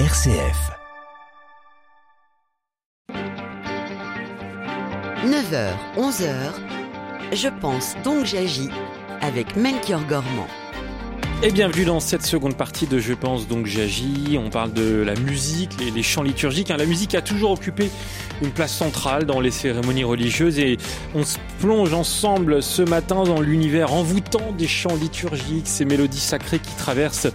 RCF. 9h, 11h, je pense donc j'agis avec Melchior Gormand. Et bienvenue dans cette seconde partie de Je pense donc j'agis. On parle de la musique, les, les chants liturgiques. hein. La musique a toujours occupé une place centrale dans les cérémonies religieuses et on se plonge ensemble ce matin dans l'univers envoûtant des chants liturgiques, ces mélodies sacrées qui traversent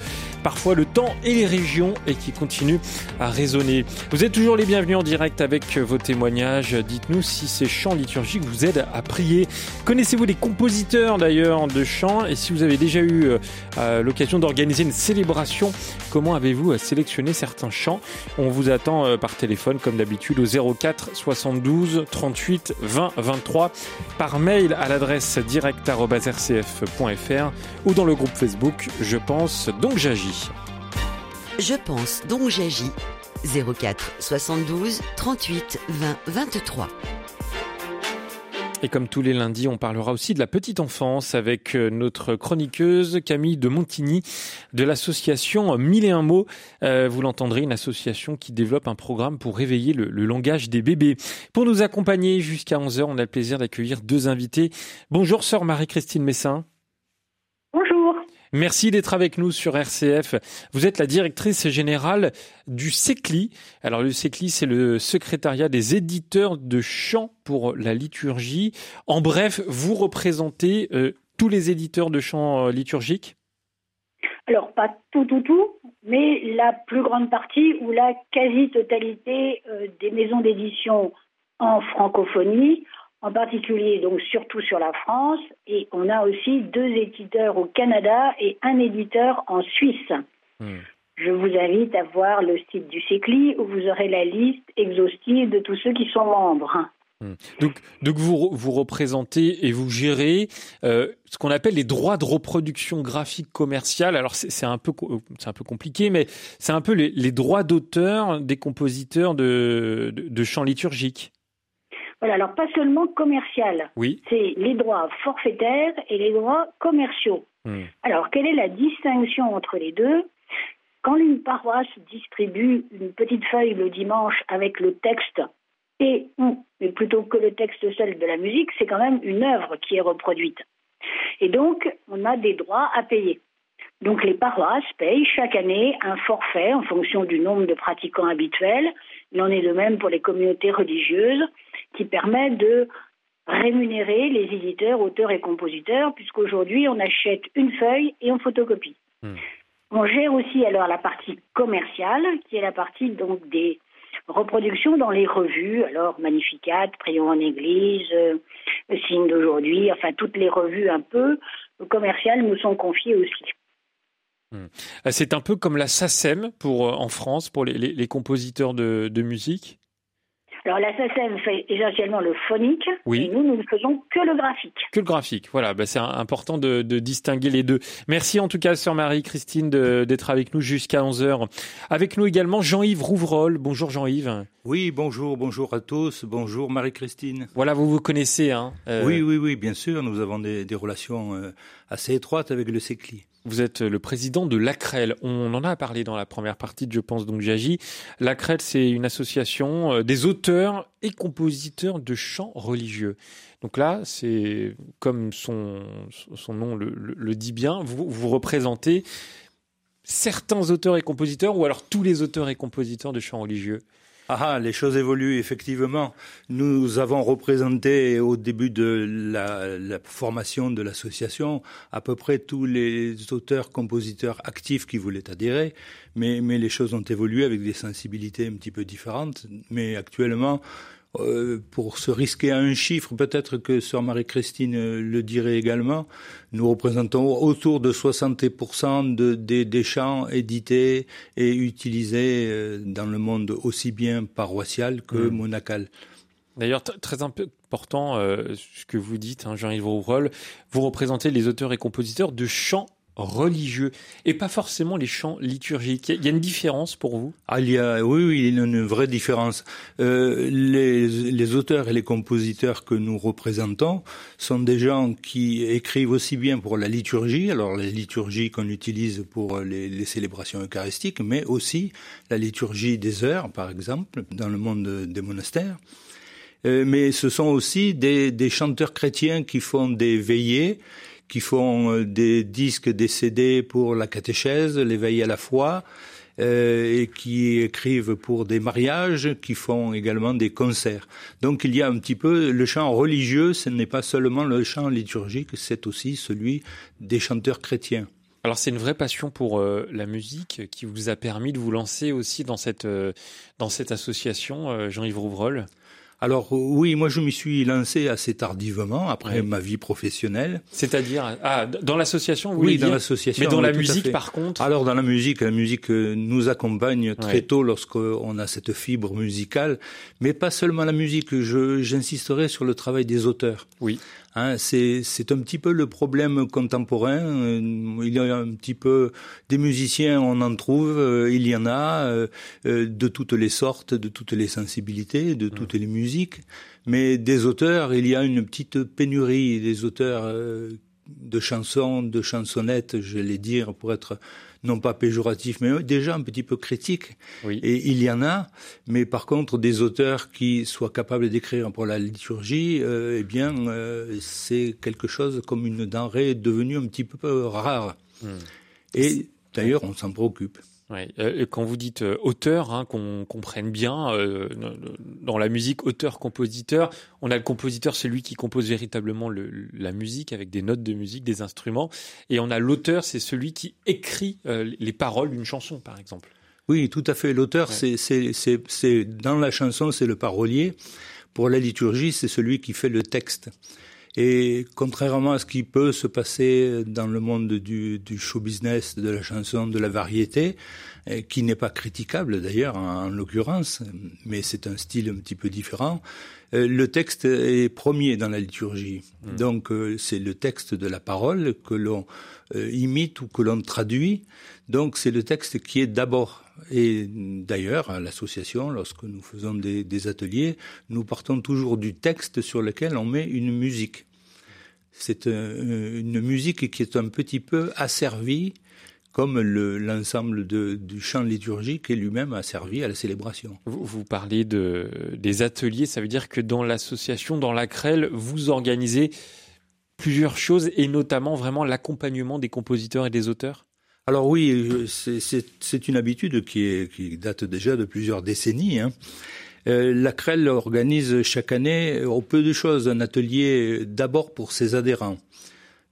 parfois le temps et les régions et qui continuent à résonner. Vous êtes toujours les bienvenus en direct avec vos témoignages. Dites-nous si ces chants liturgiques vous aident à prier. Connaissez-vous les compositeurs d'ailleurs de chants? Et si vous avez déjà eu euh, l'occasion d'organiser une célébration, comment avez-vous sélectionné certains chants? On vous attend euh, par téléphone comme d'habitude au 04 72 38 20 23 par mail à l'adresse direct@rcf.fr ou dans le groupe Facebook Je pense donc j'agis. Je pense donc j'agis 04 72 38 20 23. Et comme tous les lundis, on parlera aussi de la petite enfance avec euh, notre chroniqueuse Camille de Montigny de l'association Mille et un mots. Euh, vous l'entendrez, une association qui développe un programme pour réveiller le, le langage des bébés. Pour nous accompagner jusqu'à 11h, on a le plaisir d'accueillir deux invités. Bonjour sœur Marie-Christine Messin. Merci d'être avec nous sur RCF. Vous êtes la directrice générale du SECLI. Alors le SECLI, c'est le secrétariat des éditeurs de chants pour la liturgie. En bref, vous représentez euh, tous les éditeurs de chants euh, liturgiques? Alors, pas tout, tout, tout, mais la plus grande partie ou la quasi-totalité euh, des maisons d'édition en francophonie, en particulier donc surtout sur la France, et on a aussi deux éditeurs au Canada et un éditeur en Suisse. Hmm. Je vous invite à voir le site du CECLI où vous aurez la liste exhaustive de tous ceux qui sont membres. Hmm. Donc, donc vous, re- vous représentez et vous gérez euh, ce qu'on appelle les droits de reproduction graphique commerciale. Alors c'est un peu co- c'est un peu compliqué, mais c'est un peu les, les droits d'auteur des compositeurs de, de, de chants liturgiques. Voilà, alors pas seulement commercial, Oui. c'est les droits forfaitaires et les droits commerciaux. Hmm. Alors, quelle est la distinction entre les deux? Quand une paroisse distribue une petite feuille le dimanche avec le texte et ou, mais plutôt que le texte seul de la musique, c'est quand même une œuvre qui est reproduite. Et donc, on a des droits à payer. Donc, les paroisses payent chaque année un forfait en fonction du nombre de pratiquants habituels. Il en est de même pour les communautés religieuses qui permet de rémunérer les éditeurs, auteurs et compositeurs, puisqu'aujourd'hui, on achète une feuille et on photocopie. Hmm. On gère aussi alors la partie commerciale, qui est la partie donc des reproductions dans les revues, alors Magnificat, Prions en Église, euh, Signe d'aujourd'hui, enfin toutes les revues un peu commerciales nous sont confiées aussi. Euh, C'est un peu comme la SACEM pour, euh, en France pour les, les, les compositeurs de, de musique? Alors la SACEM fait essentiellement le phonique, Oui. et nous, nous ne faisons que le graphique. Que le graphique. Voilà, bah, c'est important de, de distinguer les deux. Merci en tout cas, sœur Marie-Christine, d'être avec nous jusqu'à 11h. Avec nous également Jean-Yves Rouvrol. Bonjour Jean-Yves. Oui, bonjour, bonjour à tous, bonjour Marie-Christine. Voilà, vous vous connaissez. Hein, euh, Oui, oui, oui, bien sûr, nous avons des, des relations assez étroites avec le CECLI. Vous êtes le président de l'ACREL. On en a parlé dans la première partie Je pense donc j'agis. L'ACREL, c'est une association euh, des auteurs et compositeurs de chants religieux. Donc là, c'est comme son, nom le dit bien, vous, vous représentez certains auteurs et compositeurs ou alors tous les auteurs et compositeurs de chants religieux. Ah, ah, les choses évoluent effectivement. Nous avons représenté au début de la, la formation de l'association à peu près tous les auteurs, compositeurs actifs qui voulaient adhérer, mais, mais les choses ont évolué avec des sensibilités un petit peu différentes. Mais actuellement, euh, pour se risquer à un chiffre, peut-être que Sœur Marie-Christine euh, le dirait également, nous représentons autour de 60% de, des, des chants édités et utilisés euh, dans le monde aussi bien paroissial que Mm. monacal. D'ailleurs, très important euh, ce que vous dites, hein, Jean-Yves Rouvrol, vous représentez les auteurs et compositeurs de chants religieux et pas forcément les chants liturgiques. Il y a une différence pour vous? Ah, il y a, Oui, il y a une vraie différence. Euh, les, les auteurs et les compositeurs que nous représentons sont des gens qui écrivent aussi bien pour la liturgie, alors la liturgie qu'on utilise pour les, les célébrations eucharistiques, mais aussi la liturgie des heures, par exemple, dans le monde des monastères. Euh, mais ce sont aussi des, des, chanteurs chrétiens qui font des veillées, qui font euh, des disques, des CD pour la catéchèse, veillées à la foi, euh, et qui écrivent pour des mariages, qui font également des concerts. Donc il y a un petit peu le chant religieux, ce n'est pas seulement le chant liturgique, c'est aussi celui des chanteurs chrétiens. Alors c'est une vraie passion pour euh, la musique qui vous a permis de vous lancer aussi dans cette, euh, dans cette association, euh, Jean-Yves Rouvrol? Alors oui, moi je m'y suis lancé assez tardivement après ma vie professionnelle. C'est-à-dire ah dans l'association Oui, dans l'association. Mais dans la musique par contre Alors dans la musique, la musique nous accompagne très tôt lorsqu'on a cette fibre musicale, mais pas seulement la musique, je j'insisterai sur le travail des auteurs. Oui. Hein, c'est un petit peu le problème contemporain. Euh, il y a un petit peu des musiciens, on en trouve, euh, il y en a euh, de toutes les sortes, de toutes les sensibilités, de toutes les musiques. Mais des auteurs, il y a une petite pénurie des auteurs de chansons, de chansonnettes, je vais dire, pour être non pas péjoratif, mais déjà un petit peu critique. Et il y en a, mais par contre, des auteurs qui soient capables d'écrire pour la liturgie, euh, eh bien, euh, c'est quelque chose comme une denrée devenue un petit peu rare. Hmm. Et d'ailleurs, on s'en préoccupe. Ouais. Euh, quand vous dites euh, auteur, hein, qu'on comprenne bien, euh, dans la musique, auteur-compositeur, on a le compositeur, celui qui compose véritablement le, la musique avec des notes de musique, des instruments, et on a l'auteur, c'est celui qui écrit les paroles d'une chanson, par exemple. Oui, tout à fait. L'auteur, c'est, c'est, dans la chanson, c'est le parolier. Pour la liturgie, c'est celui qui fait le texte. Et contrairement à ce qui peut se passer dans le monde du, du show business, de la chanson, de la variété, eh, qui n'est pas critiquable d'ailleurs en, l'occurrence, mais c'est un style un petit peu différent, euh, le texte est premier dans la liturgie. Mmh. Donc euh, c'est le texte de la parole que l'on euh, imite ou que l'on traduit. Donc c'est le texte qui est d'abord. Et d'ailleurs, à l'association, lorsque nous faisons des, ateliers, nous partons toujours du texte sur lequel on met une musique. C'est une musique qui est un petit peu asservie comme l'ensemble du chant liturgique est lui-même asservi à la célébration. Vous, parlez de, des ateliers, ça veut dire que dans l'association, dans la CREL, vous organisez plusieurs choses et notamment vraiment l'accompagnement des compositeurs et des auteurs? Alors oui, c'est une habitude qui, date déjà de plusieurs décennies. Hein. Euh, la CREL organise chaque année, au peu de choses, un atelier d'abord pour ses adhérents.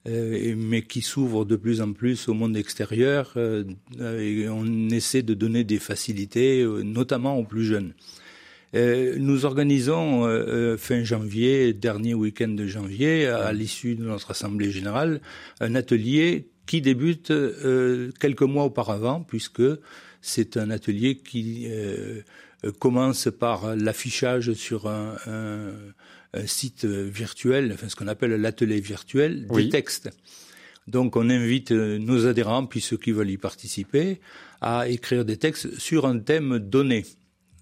Euh, mais qui s'ouvre de plus en plus au monde extérieur. Euh, on essaie de donner des facilités, euh, notamment aux plus jeunes. nous organisons fin janvier, dernier week-end de janvier, à l'issue de notre assemblée générale, un atelier qui débute quelques mois auparavant, puisque c'est un atelier qui commence par l'affichage sur un, un, un site virtuel, enfin ce qu'on appelle l'atelier virtuel des textes. Donc on invite euh, nos adhérents, puis ceux qui veulent y participer, à écrire des textes sur un thème donné,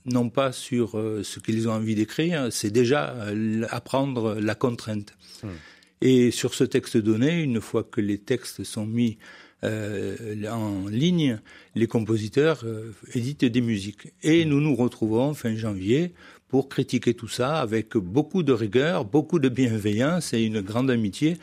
non pas sur euh, ce qu'ils ont envie d'écrire, c'est déjà euh, apprendre la contrainte. Hmm. Et sur ce texte donné, une fois que les textes sont mis en ligne, les compositeurs éditent des musiques. Et nous nous retrouvons fin janvier pour critiquer tout ça avec beaucoup de rigueur, beaucoup de bienveillance et une grande amitié.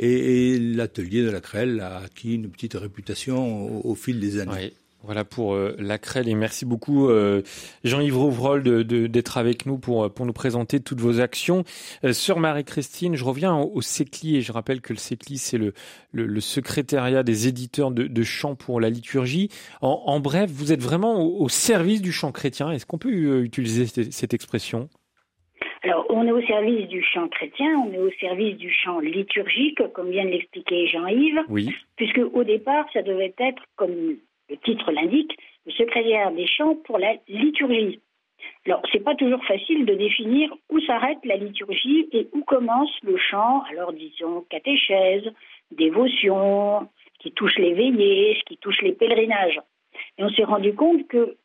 Et, l'atelier de la Crelle a acquis une petite réputation au, fil des années. Voilà pour euh, la crêle et merci beaucoup euh, Jean-Yves Rouvrol d'être avec nous pour, euh, pour nous présenter toutes vos actions. Sœur Marie-Christine, je reviens au, CECLI et je rappelle que le CECLI c'est le, le, secrétariat des éditeurs de, de chants pour la liturgie. En, en, bref, vous êtes vraiment au, service du chant chrétien. Est-ce qu'on peut utiliser cette, cette expression? Alors, on est au service du chant chrétien, on est au service du chant liturgique, comme vient de l'expliquer Jean-Yves, oui. puisque au départ, ça devait être comme le titre l'indique, le secrétaire des chants pour la liturgie. Alors, c'est pas toujours facile de définir où s'arrête la liturgie et où commence le chant. Alors, disons catéchèse, dévotion, ce qui touche les veillées, ce qui touche les pèlerinages. Et on s'est rendu compte que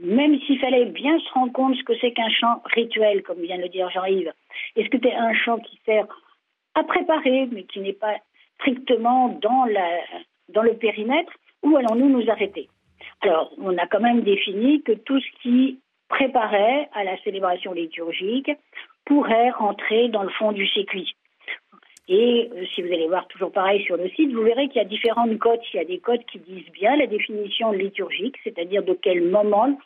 même s'il fallait bien se rendre compte ce que c'est qu'un chant rituel, comme vient de le dire Jean-Yves, est-ce que c'est un chant qui sert à préparer, mais qui n'est pas strictement dans, dans le périmètre, ou allons-nous nous arrêter? Alors, on a quand même défini que tout ce qui préparait à la célébration liturgique pourrait rentrer dans le fond du circuit. Et euh, si vous allez voir toujours pareil sur le site, vous verrez qu'il y a différentes codes. Il y a des codes qui disent bien la définition liturgique, c'est-à-dire de quel moment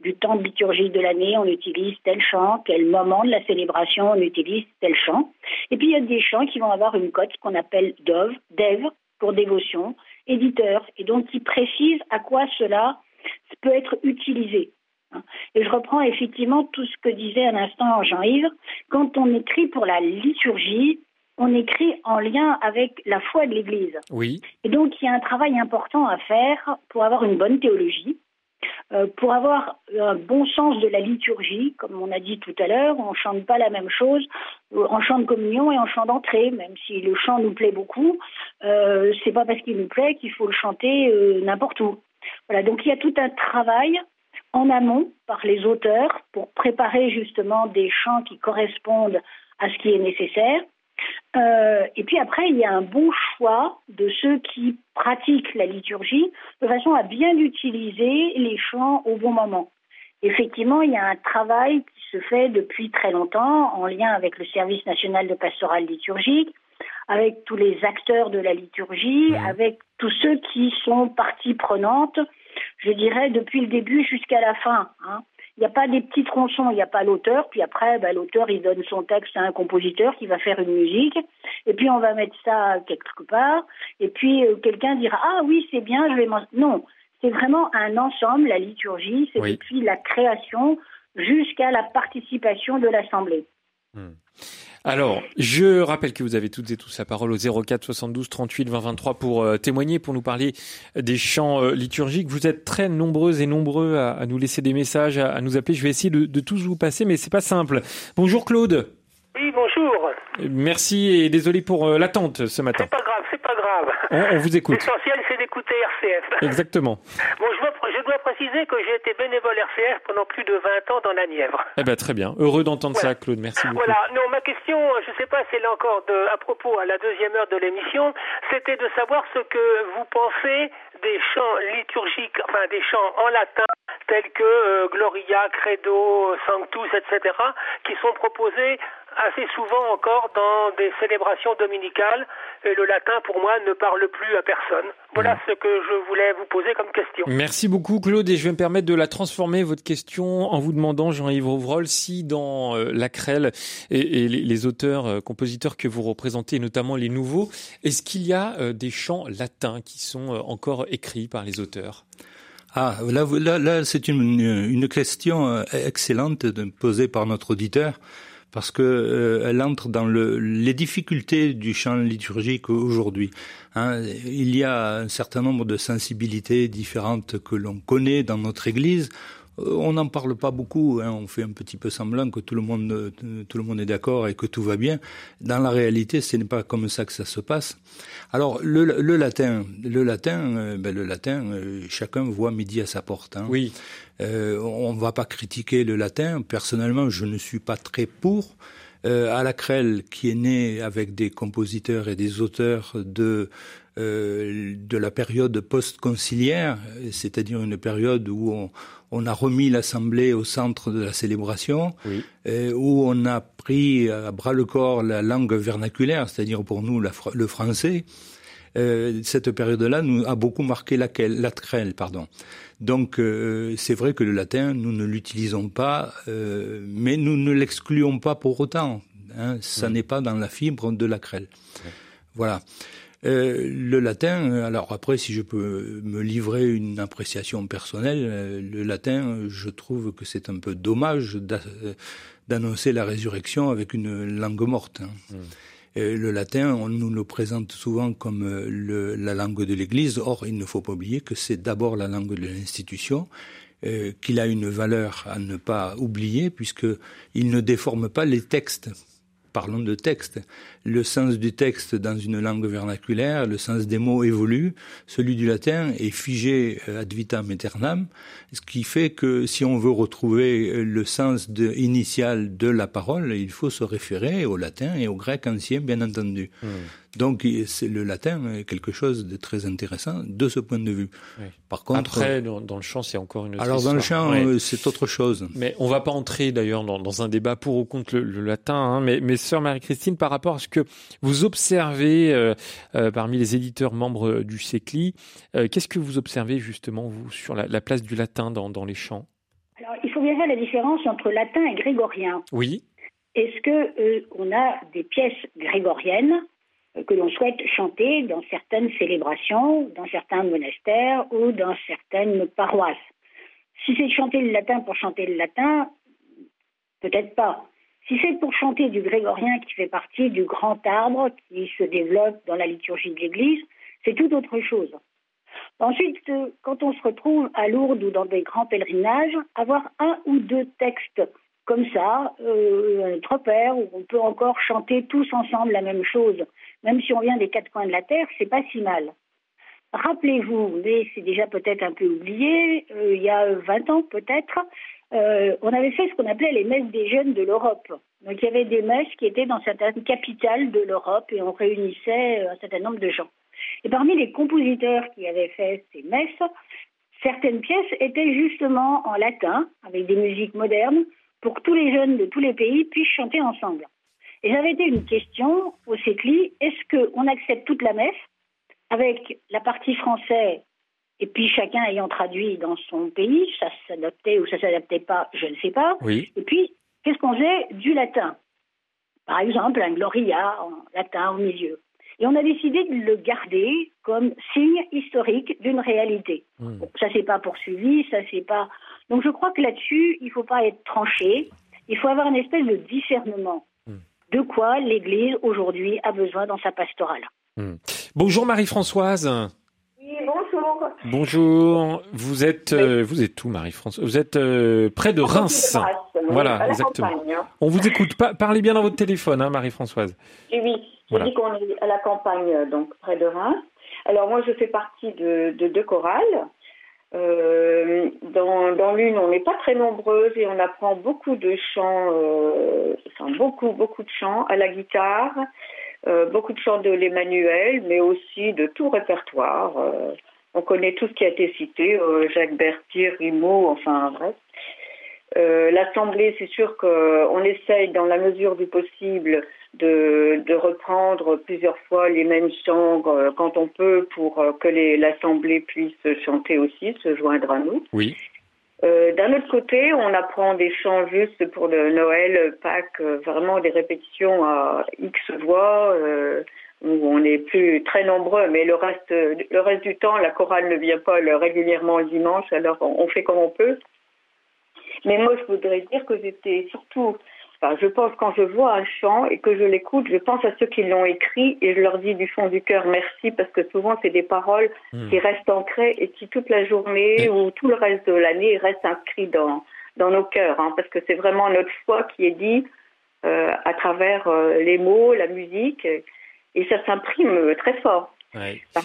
du temps de liturgie de l'année on utilise tel chant, quel moment de la célébration on utilise tel chant. Et puis il y a des chants qui vont avoir une cote qu'on appelle DOV, DEV pour dévotion, éditeur, et donc qui précise à quoi cela peut être utilisé. Et je reprends effectivement tout ce que disait à l'instant Jean-Yves. Quand on écrit pour la liturgie, on écrit en lien avec la foi de l'Église. Oui. Et donc, il y a un travail important à faire pour avoir une bonne théologie, pour avoir un bon sens de la liturgie, comme on a dit tout à l'heure, on ne chante pas la même chose euh, en chant de communion et en chant d'entrée, même si le chant nous plaît beaucoup, euh, c'est pas parce qu'il nous plaît qu'il faut le chanter euh, n'importe où. Voilà, donc il y a tout un travail en amont par les auteurs pour préparer justement des chants qui correspondent à ce qui est nécessaire. Euh, et puis après, il y a un bon choix de ceux qui pratiquent la liturgie de façon à bien utiliser les chants au bon moment. Effectivement, il y a un travail qui se fait depuis très longtemps en lien avec le service national de pastoral liturgique, avec tous les acteurs de la liturgie, avec tous ceux qui sont partie prenante, je dirais, depuis le début jusqu'à la fin. Hein. Il n'y a pas des petits tronçons, il n'y a pas l'auteur, puis après, bah, l'auteur, il donne son texte à un compositeur qui va faire une musique, et puis on va mettre ça quelque part, et puis euh, quelqu'un dira, ah oui, c'est bien, je vais m'en... Non, c'est vraiment un ensemble, la liturgie, c'est depuis la création jusqu'à la participation de l'Assemblée. Hmm. Alors, je rappelle que vous avez toutes et tous la parole au 04 72 38 20 23 pour euh, témoigner, pour nous parler des chants euh, liturgiques. Vous êtes très nombreuses et nombreux à, nous laisser des messages, à, nous appeler. Je vais essayer de, tous vous passer, mais c'est pas simple. Bonjour Claude. Oui, bonjour. Merci et désolé pour euh, l'attente ce matin. C'est pas grave, c'est pas grave. On, vous écoute. L'essentiel, c'est d'écouter RCF. Exactement. Bon, je, dois préciser que j'ai été bénévole RCF pendant plus de 20 ans dans la Nièvre. Eh ben, très bien. Heureux d'entendre ça, Claude. Merci beaucoup. Voilà. Non, ma question, je ne sais pas si elle est encore de, à propos à la deuxième heure de l'émission, c'était de savoir ce que vous pensez des chants liturgiques, enfin des chants en latin, tels que euh, Gloria, Credo, Sanctus, etc., qui sont proposés assez souvent encore dans des célébrations dominicales et le latin pour moi ne parle plus à personne. Voilà mm. ce que je voulais vous poser comme question. Merci beaucoup Claude et je vais me permettre de la transformer votre question en vous demandant Jean-Yves Rouvrol si dans euh, la CREL et, les, auteurs, euh, compositeurs que vous représentez, notamment les nouveaux, est-ce qu'il y a euh, des chants latins qui sont encore écrits par les auteurs? Ah, là, là, là c'est une, une, question excellente posée par notre auditeur parce que euh, elle entre dans le, les difficultés du chant liturgique aujourd'hui. Hein. Il y a un certain nombre de sensibilités différentes que l'on connaît dans notre Église. Euh, on n'en parle pas beaucoup, hein. on fait un petit peu semblant que tout le monde, euh, tout le monde est d'accord et que tout va bien. Dans la réalité, ce n'est pas comme ça que ça se passe. Alors le, le latin, le latin, ben, le latin, chacun voit midi à sa porte. Hein. Oui. Euh, on ne va pas critiquer le latin. Personnellement, je ne suis pas très pour. Euh, à la Crelle, qui est né avec des compositeurs et des auteurs de euh, de la période post-conciliaire, c'est-à-dire une période où on, on a remis l'Assemblée au centre de la célébration, euh, où on a pris à bras le corps la langue vernaculaire, c'est-à-dire pour nous le français. Euh, cette période-là nous a beaucoup marqué la, la crêle, pardon. Donc euh, c'est vrai que le latin, nous ne l'utilisons pas, mais nous ne l'excluons pas pour autant. Hein, ça n'est pas dans la fibre de la crêle. Voilà. Euh, le latin, alors après, si je peux me livrer une appréciation personnelle, euh, le latin, je trouve que c'est un peu dommage d'annoncer la résurrection avec une langue morte. Hein. Mmh. Euh, le latin, on nous le présente souvent comme la langue de l'Église. Or, il ne faut pas oublier que c'est d'abord la langue de l'institution, qu'il a une valeur à ne pas oublier, puisqu'il ne déforme pas les textes parlons de texte. Le sens du texte dans une langue vernaculaire, le sens des mots évolue. Celui du latin est figé euh, ad vitam aeternam, ce qui fait que si on veut retrouver euh, le sens initial de la parole, il faut se référer au latin et au grec ancien, bien entendu. Hmm. Donc c'est le latin est quelque chose de très intéressant de ce point de vue. Par contre, après dans, le chant c'est encore une autre alors dans le chant euh, c'est autre chose. Mais on va pas entrer d'ailleurs dans, un débat pour ou contre le, latin. Hein, mais, mais sœur Marie-Christine, par rapport à ce que vous observez euh, euh, parmi les éditeurs membres du CECLI, qu'est-ce que vous observez justement vous sur la, place du latin dans, dans les chants? Alors il faut bien faire la différence entre latin et grégorien. Oui. Est-ce que on a des pièces grégoriennes que l'on souhaite chanter dans certaines célébrations, dans certains monastères ou dans certaines paroisses. Si c'est chanter le latin pour chanter le latin, peut-être pas. Si c'est pour chanter du grégorien qui fait partie du grand arbre qui se développe dans la liturgie de l'Église, c'est tout autre chose. Ensuite, quand on se retrouve à Lourdes ou dans des grands pèlerinages, avoir un ou deux textes comme ça, euh, un père, où on peut encore chanter tous ensemble la même chose, même si on vient des quatre coins de la terre, c'est pas si mal. Rappelez-vous, mais c'est déjà peut-être un peu oublié, euh, il y a 20 ans peut-être, euh, on avait fait ce qu'on appelait les messes des jeunes de l'Europe. Donc il y avait des messes qui étaient dans certaines capitales de l'Europe et on réunissait un certain nombre de gens. Et parmi les compositeurs qui avaient fait ces messes, certaines pièces étaient justement en latin, avec des musiques modernes, pour que tous les jeunes de tous les pays puissent chanter ensemble. Et j'avais été une question au CECLI, est-ce qu'on accepte toute la messe avec la partie française et puis chacun ayant traduit dans son pays, ça s'adaptait ou ça s'adaptait pas, je ne sais pas. Oui. Et puis, qu'est-ce qu'on faisait du latin? Par exemple, un Gloria en latin au milieu. Et on a décidé de le garder comme signe historique d'une réalité. Hmm. ça s'est pas poursuivi, ça c'est pas. Donc je crois que là-dessus, il ne faut pas être tranché. Il faut avoir une espèce de discernement de quoi l'Église aujourd'hui a besoin dans sa pastorale. Hmm. Bonjour Marie-Françoise. Oui, bonjour. Bonjour. Vous êtes, euh, vous êtes où Marie-Françoise Vous êtes euh, près de Reims. voilà, exactement. Hein. On vous écoute. parlez bien dans votre téléphone, hein, Marie-Françoise. Oui, oui. Je dis qu'on est à la campagne, donc près de Reims. Alors moi, je fais partie de, de deux chorales. Euh, dans, dans l'une, on n'est pas très nombreuses et on apprend beaucoup de chants, euh, enfin beaucoup, beaucoup de chants à la guitare, euh, beaucoup de chants de l'Emmanuel, mais aussi de tout répertoire. Euh, on connaît tout ce qui a été cité, euh, Jacques Berthier, Rimaud, enfin bref. L'Assemblée, c'est sûr qu'on essaye, dans la mesure du possible, de, de, reprendre plusieurs fois les mêmes chants euh, quand on peut pour euh, que l'Assemblée puisse chanter aussi, se joindre à nous. Oui. Euh, D'un autre côté, on apprend des chants juste pour le Noël, Pâques, vraiment des répétitions à X voix, où on est plus très nombreux, mais le reste, le reste du temps, la chorale ne vient pas régulièrement le dimanche, alors on, on fait comme on peut. Mais moi, je voudrais dire que j'étais surtout je pense quand je vois un chant et que je l'écoute, je pense à ceux qui l'ont écrit et je leur dis du fond du cœur merci parce que souvent c'est des paroles hmm. qui restent ancrées et qui toute la journée ou tout le reste de l'année restent inscrits dans dans nos cœurs, hein, parce que c'est vraiment notre foi qui est dit euh, à travers euh, les mots, la musique, et ça s'imprime très fort.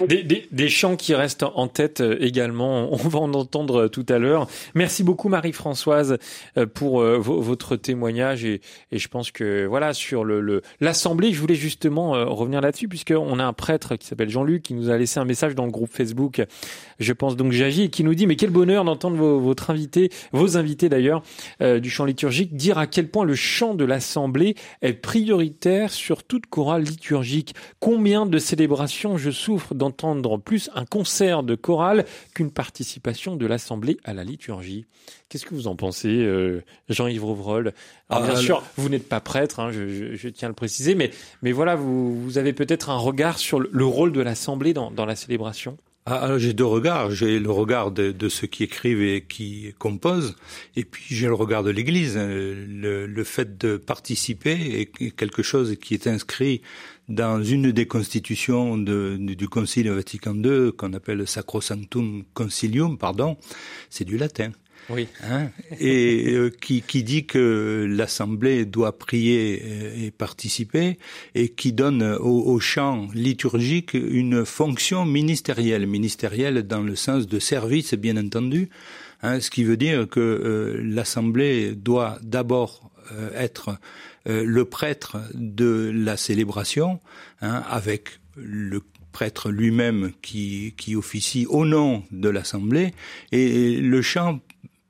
Des, des, des, chants qui restent en tête euh, également, on va en entendre euh, tout à l'heure. Merci beaucoup Marie-Françoise euh, pour votre témoignage et, et, je pense que voilà sur le l'assemblée, je voulais justement revenir là-dessus puisqu'on a un prêtre qui s'appelle Jean-Luc qui nous a laissé un message dans le groupe Facebook. Je pense donc j'agis et qui nous dit mais quel bonheur d'entendre votre invité, vos invités d'ailleurs du chant liturgique dire à quel point le chant de l'assemblée est prioritaire sur toute chorale liturgique. Combien de célébrations je souffre d'entendre plus un concert de chorale qu'une participation de l'Assemblée à la liturgie. Qu'est-ce que vous en pensez, euh, Jean-Yves Rovroll ah, Bien sûr, vous n'êtes pas prêtre, hein, je, tiens à le préciser, mais, mais voilà, vous, vous avez peut-être un regard sur le, rôle de l'Assemblée dans, dans la célébration? Ah, j'ai deux regards. J'ai le regard de, ceux qui écrivent et qui composent, et puis j'ai le regard de l'Église. Le, fait de participer est quelque chose qui est inscrit dans une des constitutions du Concile Vatican II, qu'on appelle Sacrosanctum Concilium, pardon, c'est du latin. Oui. Hein, et euh, qui, qui, dit que l'Assemblée doit prier et participer, et qui donne au, au, chant liturgique une fonction ministérielle, ministérielle dans le sens de service, bien entendu, hein, ce qui veut dire que euh, l'Assemblée doit d'abord euh, être euh, le prêtre de la célébration, hein, avec le prêtre lui-même qui, qui officie au nom de l'Assemblée, et le chant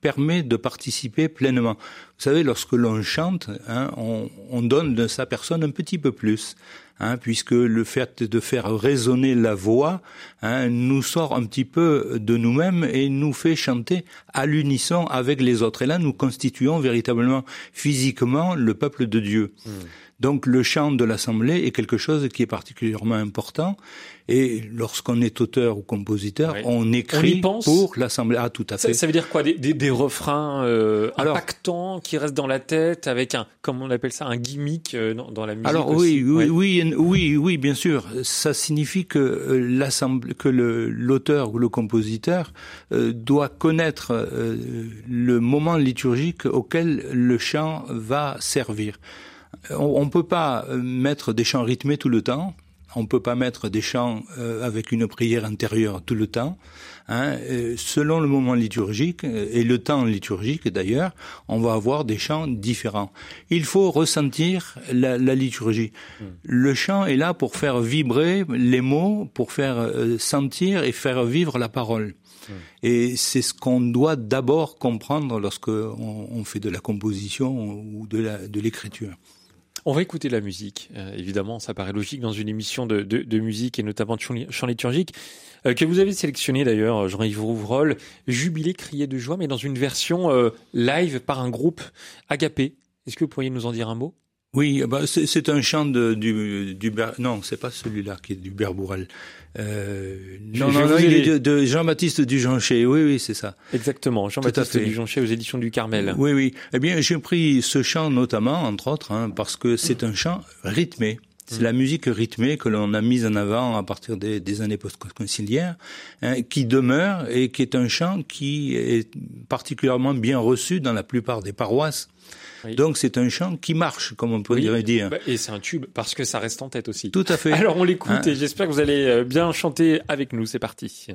permet de participer pleinement. Vous savez, lorsque l'on chante, hein, on, on, donne de sa personne un petit peu plus, hein, puisque le fait de faire résonner la voix hein, nous sort un petit peu de nous-mêmes et nous fait chanter à l'unisson avec les autres. Et là, nous constituons véritablement physiquement le peuple de Dieu. Mmh. Donc le chant de l'Assemblée est quelque chose qui est particulièrement important. Et lorsqu'on est auteur ou compositeur, on écrit pour l'Assemblée. Ah, tout à fait. Ça, ça veut dire quoi? Des, des, des refrains euh, alors, impactants qui restent dans la tête avec un, comme on appelle ça, un gimmick euh, dans, dans, la musique Alors aussi. oui, oui, oui, oui, oui, bien sûr. Ça signifie que euh, l'Assemblée, que l'auteur ou le compositeur euh, doit connaître euh, le moment liturgique auquel le chant va servir on ne peut pas mettre des chants rythmés tout le temps. On ne peut pas mettre des chants euh, avec une prière intérieure tout le temps. Hein. Selon le moment liturgique et le temps liturgique d'ailleurs, on va avoir des chants différents. Il faut ressentir la, la liturgie. Mmh. Le chant est là pour faire vibrer les mots, pour faire euh, sentir et faire vivre la parole. Mmh. Et c'est ce qu'on doit d'abord comprendre lorsque on, on, fait de la composition ou de l'écriture. On va écouter la musique. Euh, évidemment, ça paraît logique dans une émission de, de, de musique et notamment de chant liturgique euh, que vous avez sélectionné d'ailleurs, Jean-Yves Rouvrol, Jubilé, crier de joie, mais dans une version euh, live par un groupe agapé. Est-ce que vous pourriez nous en dire un mot? Oui, bah c'est un chant de, du, du non, c'est pas celui-là qui est du Berbourel. Euh, non, non, non, il est de, de Jean-Baptiste Dujoncher. Oui, oui, c'est ça. Exactement, Jean-Baptiste Dujoncher aux éditions du Carmel. Oui, oui. Eh bien, j'ai pris ce chant notamment, entre autres, hein, parce que c'est un chant rythmé. C'est mmh. la musique rythmée que l'on a mise en avant à partir des, des années post-conciliaires, hein, qui demeure et qui est un chant qui est particulièrement bien reçu dans la plupart des paroisses. Oui. Donc c'est un chant qui marche, comme on pourrait oui, dire. Et c'est un tube parce que ça reste en tête aussi. Tout à fait. Alors on l'écoute hein et j'espère que vous allez euh, bien chanter avec nous. C'est parti.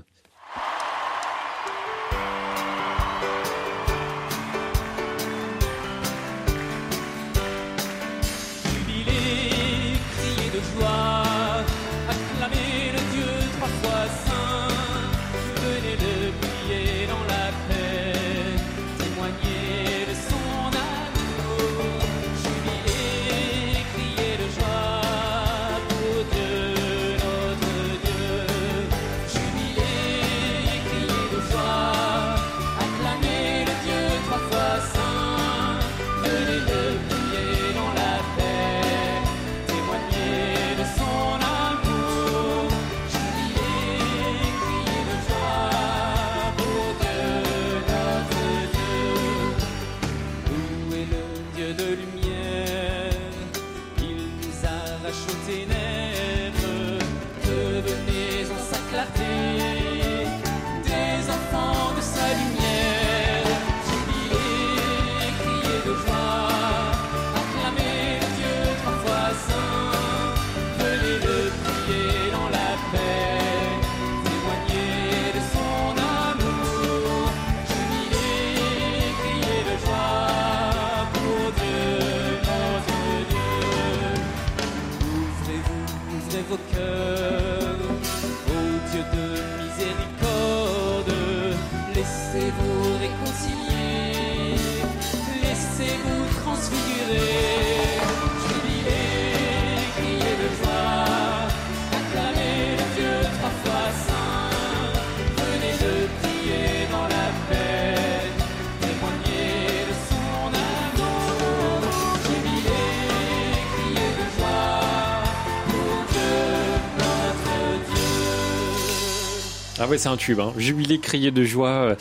Ah ouais, c'est un tube. Hein. Jubilé crié de joie euh,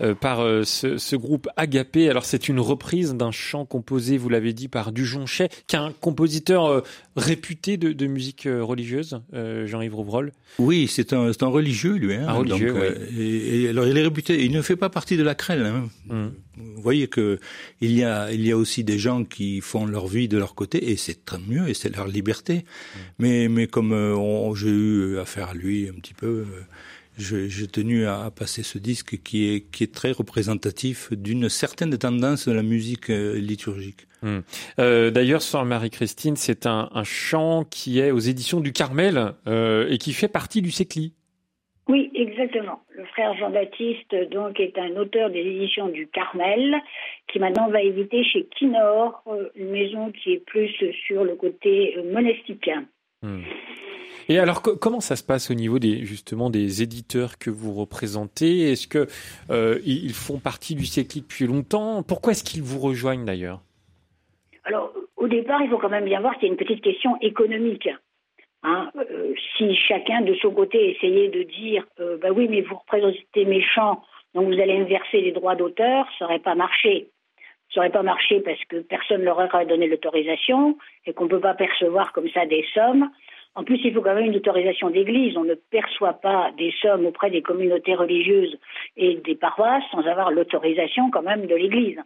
euh, par euh, ce, ce, groupe Agapé. Alors c'est une reprise d'un chant composé, vous l'avez dit, par Dujonchet, qui est un compositeur réputé de, de musique religieuse, Jean-Yves Rouvrol. Oui, c'est un, un, religieux lui. Hein, un religieux, donc, et, alors il est réputé. Il ne fait pas partie de la crêle. Hein. Hum. Vous voyez que il y a il y a aussi des gens qui font leur vie de leur côté et c'est très mieux et c'est leur liberté. Hum. Mais mais comme j'ai eu affaire à lui un petit peu j'ai tenu à, passer ce disque qui est, qui est très représentatif d'une certaine tendance de la musique euh, liturgique. Hmm. Euh, D'ailleurs, Sœur Marie-Christine, c'est un, un, chant qui est aux éditions du Carmel euh, et qui fait partie du Sécli. Oui, exactement. Le frère Jean-Baptiste, donc, est un auteur des éditions du Carmel, qui maintenant va éviter chez Kinor, une maison qui est plus sur le côté monastique. Hmm. Et alors, comment ça se passe au niveau des justement des éditeurs que vous représentez? Est-ce que euh, ils font partie du CECLI depuis longtemps? Pourquoi est-ce qu'ils vous rejoignent d'ailleurs? Alors, au départ, il faut quand même bien voir qu'il y a une petite question économique. Hein. Euh, si chacun de son côté essayait de dire, euh, bah oui, mais vous représentez mes chants, donc vous allez me verser les droits d'auteur, ça n'aurait pas marché. Ça n'aurait pas marché parce que personne ne leur aurait donné l'autorisation et qu'on ne peut pas percevoir comme ça des sommes. En plus, il faut quand même une autorisation d'église. On ne perçoit pas des sommes auprès des communautés religieuses et des paroisses sans avoir l'autorisation quand même de l'église.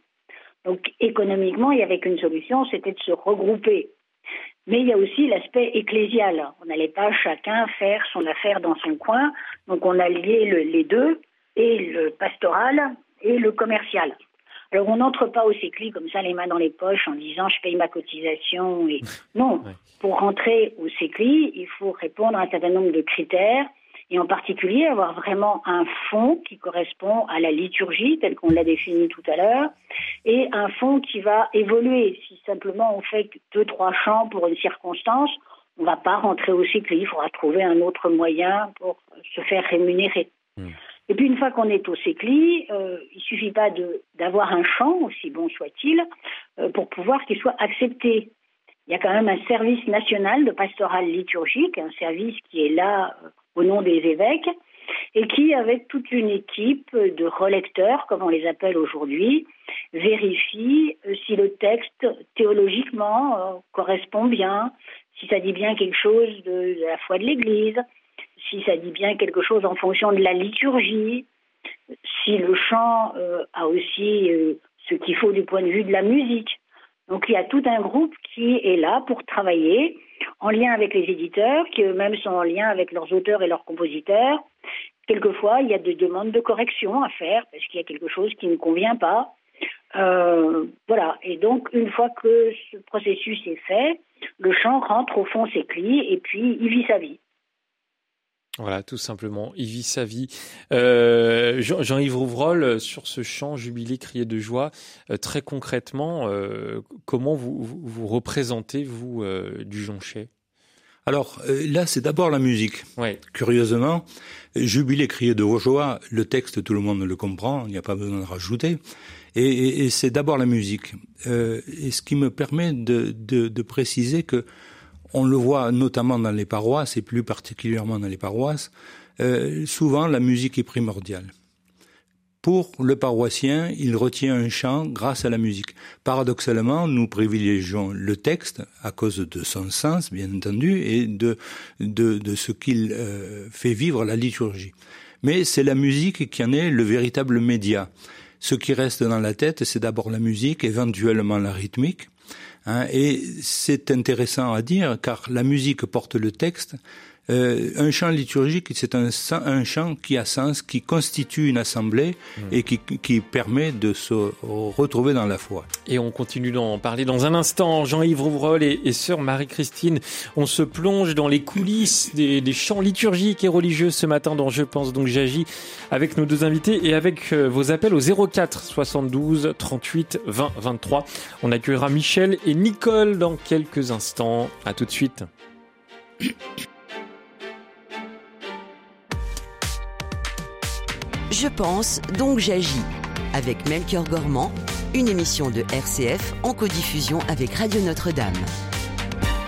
Donc économiquement, il n'y avait qu'une solution, c'était de se regrouper. Mais il y a aussi l'aspect ecclésial. On n'allait pas chacun faire son affaire dans son coin. Donc on a lié les deux, et le pastoral et le commercial. Alors on n'entre pas au CECLI comme ça les mains dans les poches en disant je paye ma cotisation et non. Pour rentrer au CECLI, il faut répondre à un certain nombre de critères et en particulier avoir vraiment un fonds qui correspond à la liturgie telle qu'on l'a définie tout à l'heure et un fonds qui va évoluer. Si simplement on fait deux trois chants pour une circonstance, on ne va pas rentrer au CECLI, il faudra trouver un autre moyen pour se faire rémunérer. Hmm. Et puis une fois qu'on est au CECLI, euh, il suffit pas d'avoir un chant, aussi bon soit-il, euh, pour pouvoir qu'il soit accepté. Il y a quand même un service national de pastoral liturgique, un service qui est là euh, au nom des évêques, et qui, avec toute une équipe de relecteurs, comme on les appelle aujourd'hui, vérifie euh, si le texte théologiquement correspond bien, si ça dit bien quelque chose de la foi de l'Église, si ça dit bien quelque chose en fonction de la liturgie, si le chant euh, a aussi euh, ce qu'il faut du point de vue de la musique. Donc il y a tout un groupe qui est là pour travailler en lien avec les éditeurs, qui eux-mêmes sont en lien avec leurs auteurs et leurs compositeurs. Quelquefois, il y a des demandes de correction à faire parce qu'il y a quelque chose qui ne convient pas. Euh, voilà. Et donc, une fois que ce processus est fait, le chant rentre au fond ses clés et puis il vit sa vie. Voilà, tout simplement. Il vit sa vie. Euh, Jean-Yves Rouvrol, sur ce chant jubilé crié de joie, euh, très concrètement, euh, comment vous, vous, représentez, vous, du Jonchet? Alors là, c'est d'abord la musique. Curieusement, jubilé crié de joie, le texte, tout le monde le comprend, il n'y a pas besoin de rajouter. Et, c'est d'abord la musique. et ce qui me permet de, de préciser que on le voit notamment dans les paroisses et plus particulièrement dans les paroisses, euh, souvent la musique est primordiale. Pour le paroissien, il retient un chant grâce à la musique. Paradoxalement, nous privilégions le texte à cause de son sens, bien entendu, et de, ce qu'il euh, fait vivre la liturgie. Mais c'est la musique qui en est le véritable média. Ce qui reste dans la tête, c'est d'abord la musique, éventuellement la rythmique, Hein, et c'est intéressant à dire car la musique porte le texte euh, un chant liturgique, c'est un, un, chant qui a sens, qui constitue une assemblée hmm. et qui, qui, permet de se retrouver dans la foi. Et on continue d'en parler dans un instant. Jean-Yves Rouvrol et, et sœur Marie-Christine, on se plonge dans les coulisses des, des, chants liturgiques et religieux ce matin dans Je pense donc j'agis avec nos deux invités et avec euh, vos appels au 04 72 38 20 23. On accueillera Michel et Nicole dans quelques instants. À tout de suite. Je pense, donc j'agis. Avec Melchior Gormand, une émission de RCF en codiffusion avec Radio Notre-Dame.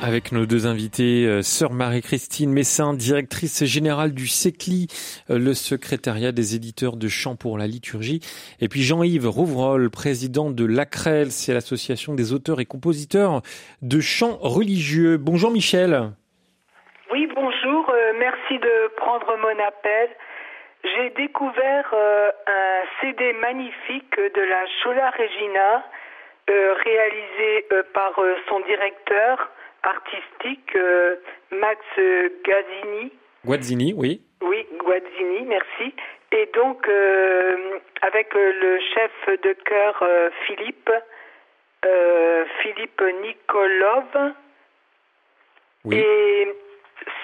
avec nos deux invités, euh, sœur Marie-Christine Messin, directrice générale du SECLI, euh, le secrétariat des éditeurs de chants pour la liturgie, et puis Jean-Yves Rouvrol, président de l'ACREL, c'est l'association des auteurs et compositeurs de chants religieux. Bonjour Michel. Oui, bonjour, euh, merci de prendre mon appel. J'ai découvert un CD magnifique de la Chola Regina, réalisé par son directeur, artistique euh, Max Gazzini. Guazzini, oui. Oui, Guazzini, merci. Et donc, euh, avec le chef de chœur euh, Philippe, Philippe Nikolov. Oui. Et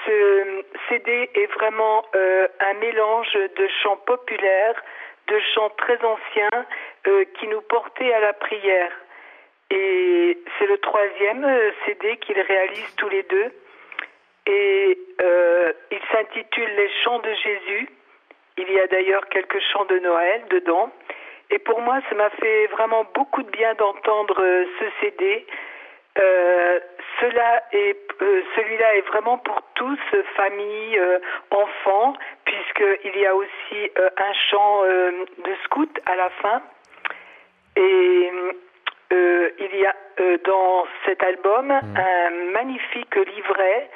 ce CD est vraiment un mélange de chants populaires, de chants très anciens qui nous portaient à la prière. Et c'est le troisième euh, CD qu'ils réalisent tous les deux. Et euh, il s'intitule Les chants de Jésus. Il y a d'ailleurs quelques chants de Noël dedans. Et pour moi, ça m'a fait vraiment beaucoup de bien d'entendre euh, ce CD. Euh, cela est, euh, celui-là est vraiment pour tous, famille, enfants, puisqu'il y a aussi un chant de scout à la fin. Et euh, il y a euh, dans cet album mmh. un magnifique livret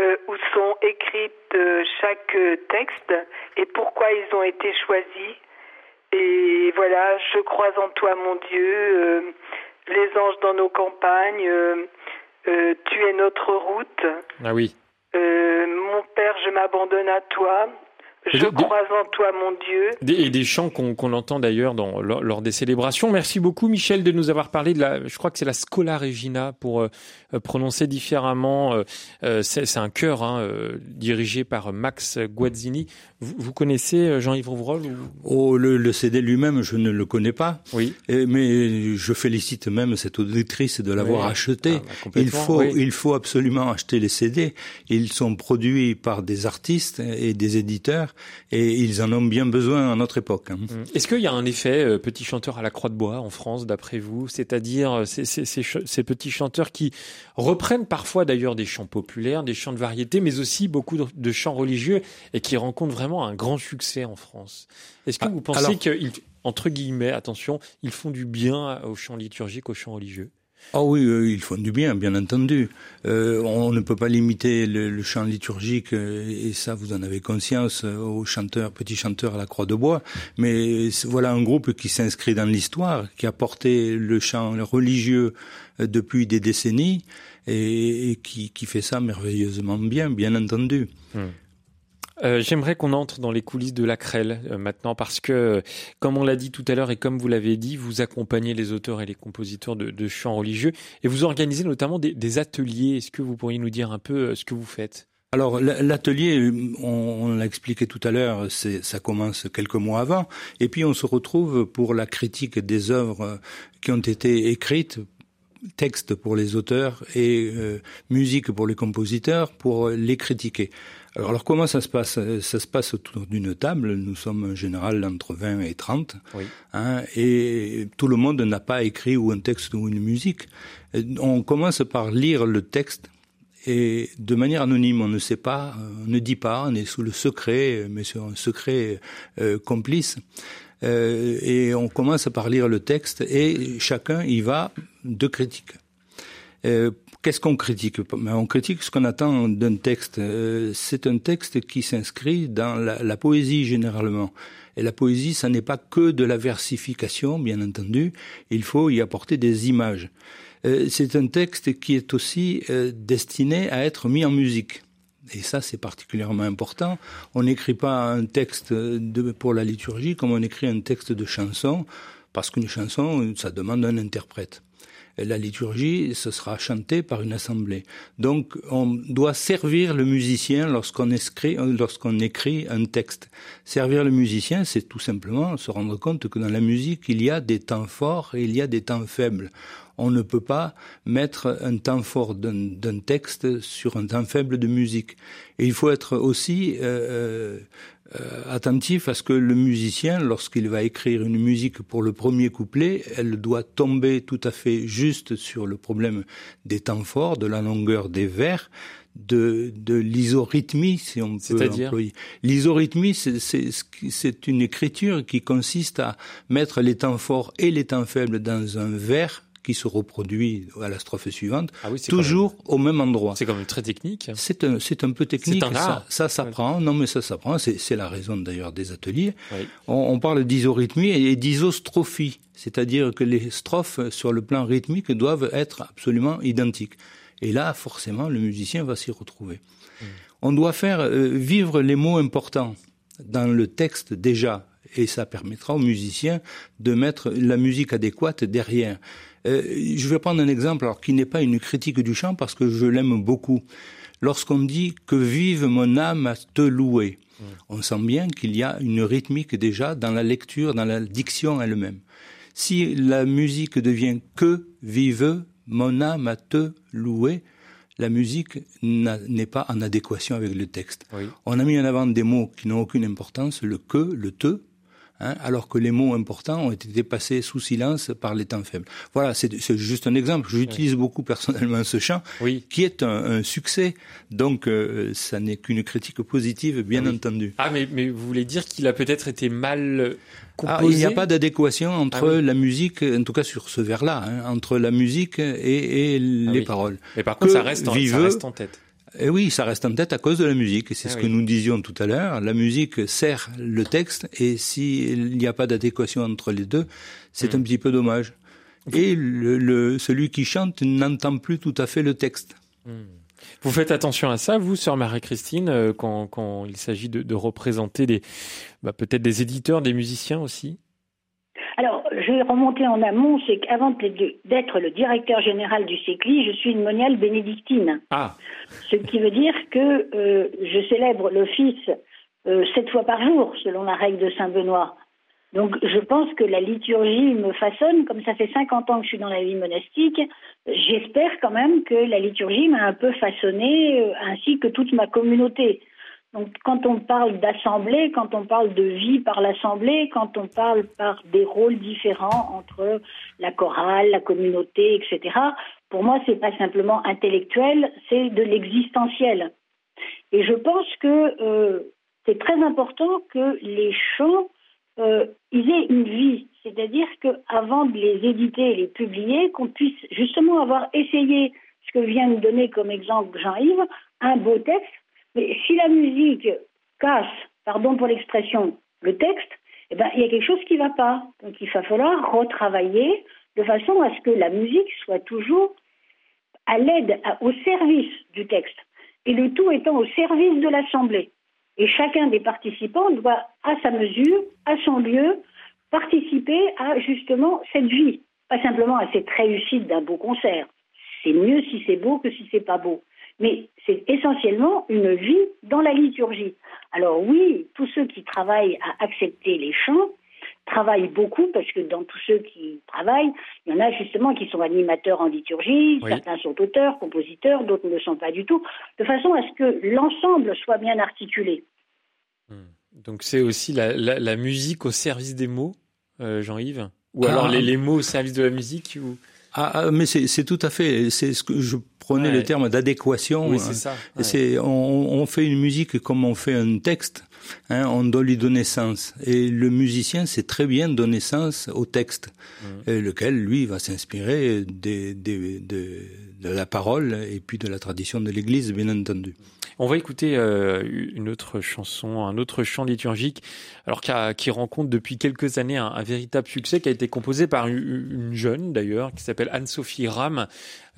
euh, où sont écrites chaque texte et pourquoi ils ont été choisis. Et voilà, je crois en toi, mon Dieu, les anges dans nos campagnes, tu es notre route. Ah oui. mon Père, je m'abandonne à toi. Je crois en toi, mon Dieu. et des chants qu'on entend d'ailleurs lors, des célébrations. Merci beaucoup, Michel, de nous avoir parlé de la. Je crois que c'est la Scola Regina pour euh, euh, prononcer différemment. Euh, c'est un chœur hein, dirigé par Max Guazzini. Vous, connaissez Jean-Yves Rouvrol Oh, le, CD lui-même, je ne le connais pas. Oui. mais je félicite même cette auditrice de l'avoir acheté. Ah, bah, il faut, il faut absolument acheter les CD. Ils sont produits par des artistes et des éditeurs et ils en ont bien besoin à notre époque. Hein. Mmh. Est-ce qu'il y a un effet euh, petit chanteur à la croix de bois en France, d'après vous? C'est-à-dire euh, ces, ces, ces, petits chanteurs qui reprennent parfois d'ailleurs des chants populaires, des chants de variété, mais aussi beaucoup de, chants religieux et qui rencontrent vraiment un grand succès en France. Est-ce que ah, vous pensez qu'ils, entre guillemets, attention, ils font du bien aux chants liturgiques, aux chants religieux? Ah oui, ils font du bien, bien entendu. Euh, on ne peut pas limiter le, chant liturgique, euh, et ça vous en avez conscience, euh, aux chanteurs, petits chanteurs à la croix de bois. Mais voilà un groupe qui s'inscrit dans l'histoire, qui a porté le chant religieux depuis des décennies, et, qui, fait ça merveilleusement bien, bien entendu. Hmm. Euh, j'aimerais qu'on entre dans les coulisses de la CREL euh, maintenant parce que, comme on l'a dit tout à l'heure et comme vous l'avez dit, vous accompagnez les auteurs et les compositeurs de, chants religieux et vous organisez notamment des, ateliers. Est-ce que vous pourriez nous dire un peu euh, ce que vous faites? Alors l'atelier, on, l'a expliqué tout à l'heure, ça commence quelques mois avant, et puis on se retrouve pour la critique des œuvres qui ont été écrites texte pour les auteurs et musique pour les compositeurs pour les critiquer. Alors, comment ça se passe? Ça se passe autour d'une table. Nous sommes en général entre 20 et 30. Hein, et tout le monde n'a pas écrit ou un texte ou une musique. On commence par lire le texte et de manière anonyme, on ne sait pas, on ne dit pas, on est sous le secret, mais sur un secret euh, complice. Euh, et on commence par lire le texte et chacun y va de critique. Euh, Qu'est-ce qu'on critique? Ben, On critique ce qu'on attend d'un texte. Euh, c'est un texte qui s'inscrit dans la, poésie généralement. Et la poésie, ça n'est pas que de la versification, bien entendu. Il faut y apporter des images. Euh, c'est un texte qui est aussi euh, destiné à être mis en musique. Et ça, c'est particulièrement important. On n'écrit pas un texte pour la liturgie comme on écrit un texte de chanson, parce qu'une chanson, ça demande un interprète la liturgie, ce sera chanté par une assemblée. Donc, on doit servir le musicien lorsqu'on lorsqu'on écrit un texte. Servir le musicien, c'est tout simplement se rendre compte que dans la musique, il y a des temps forts et il y a des temps faibles on ne peut pas mettre un temps fort d'un texte sur un temps faible de musique. Et il faut être aussi euh, euh, attentif à ce que le musicien, lorsqu'il va écrire une musique pour le premier couplet, elle doit tomber tout à fait juste sur le problème des temps forts, de la longueur des vers, de, de l'isorhythmie, si on peut employer. L'isorhythmie, c'est une écriture qui consiste à mettre les temps forts et les temps faibles dans un vers qui se reproduit à la strophe suivante, ah toujours au même endroit. C'est quand même très technique. C'est un, c'est un peu technique. Un ça, ça s'apprend. Non, mais ça s'apprend. C'est, la raison d'ailleurs des ateliers. On, on, parle d'isorhythmie et d'isostrophie, c'est-à-dire que les strophes sur le plan rythmique doivent être absolument identiques. Et là, forcément, le musicien va s'y retrouver. Hmm. On doit faire euh, vivre les mots importants dans le texte déjà, et ça permettra aux musiciens de mettre la musique adéquate derrière. Euh, je vais prendre un exemple, alors qui n'est pas une critique du chant, parce que je l'aime beaucoup. Lorsqu'on dit que vive mon âme à te louer, hmm. on sent bien qu'il y a une rythmique déjà dans la lecture, dans la diction elle-même. Si la musique devient que vive mon âme à te louer, la musique n'est pas en adéquation avec le texte. On a mis en avant des mots qui n'ont aucune importance, le que, le te, Hein, alors que les mots importants ont été passés sous silence par les temps faibles. Voilà, c'est juste un exemple. J'utilise beaucoup personnellement ce chant, qui est un, succès. Donc, euh, ça n'est qu'une critique positive, bien ah entendu. Ah, mais, mais vous voulez dire qu'il a peut-être été mal composé ah, Il n'y a pas d'adéquation entre ah la musique, en tout cas sur ce vers-là, hein, entre la musique et, les paroles. Mais par contre, ça reste, en, ça reste en tête. Et eh oui, ça reste en tête à cause de la musique. C'est ah ce que nous disions tout à l'heure. La musique sert le texte et s'il n'y a pas d'adéquation entre les deux, c'est hmm. un petit peu dommage. Et le, celui qui chante n'entend plus tout à fait le texte. Hmm. Vous faites attention à ça, vous, sœur Marie-Christine, euh, quand, quand, il s'agit de, de, représenter des, bah, peut-être des éditeurs, des musiciens aussi? Je vais remonter en amont, c'est qu'avant d'être le directeur général du CECLI, je suis une moniale bénédictine. Ah. Ce qui veut dire que euh, je célèbre l'office euh, sept fois par jour, selon la règle de Saint-Benoît. Donc, je pense que la liturgie me façonne, comme ça fait 50 ans que je suis dans la vie monastique, j'espère quand même que la liturgie m'a un peu façonné, euh, ainsi que toute ma communauté. Donc, quand on parle d'assemblée, quand on parle de vie par l'assemblée, quand on parle par des rôles différents entre la chorale, la communauté, etc., pour moi, c'est pas simplement intellectuel, c'est de l'existentiel. Et je pense que euh, c'est très important que les chants euh, aient une vie, c'est-à-dire qu'avant de les éditer et les publier, qu'on puisse justement avoir essayé ce que vient de donner comme exemple Jean-Yves, un beau texte mais si la musique casse, pardon pour l'expression, le texte, eh ben, il y a quelque chose qui ne va pas. Donc il va falloir retravailler de façon à ce que la musique soit toujours à l'aide, au service du texte. Et le tout étant au service de l'Assemblée. Et chacun des participants doit, à sa mesure, à son lieu, participer à justement cette vie. Pas simplement à cette réussite d'un beau concert. C'est mieux si c'est beau que si c'est pas beau mais c'est essentiellement une vie dans la liturgie. Alors oui, tous ceux qui travaillent à accepter les chants travaillent beaucoup parce que dans tous ceux qui travaillent, il y en a justement qui sont animateurs en liturgie, certains sont auteurs, compositeurs, d'autres ne le sont pas du tout, de façon à ce que l'ensemble soit bien articulé. Hmm. Donc c'est aussi la, musique au service des mots, euh, Jean-Yves? Ou alors ah. les, les, mots au service de la musique ou... Ah, ah, mais c'est tout à fait. C'est ce que je prenais le terme d'adéquation. Oui, c'est ça. C'est on, on, fait une musique comme on fait un texte. Hein, on doit lui donner sens. Et le musicien sait très bien donner sens au texte, mmh. lequel lui va s'inspirer des, des, de, de la parole et puis de la tradition de l'Église, bien entendu. On va écouter euh, une autre chanson, un autre chant liturgique, alors qui, rencontre depuis quelques années un, véritable succès, qui a été composé par une, jeune d'ailleurs, qui s'appelle Anne-Sophie Ram,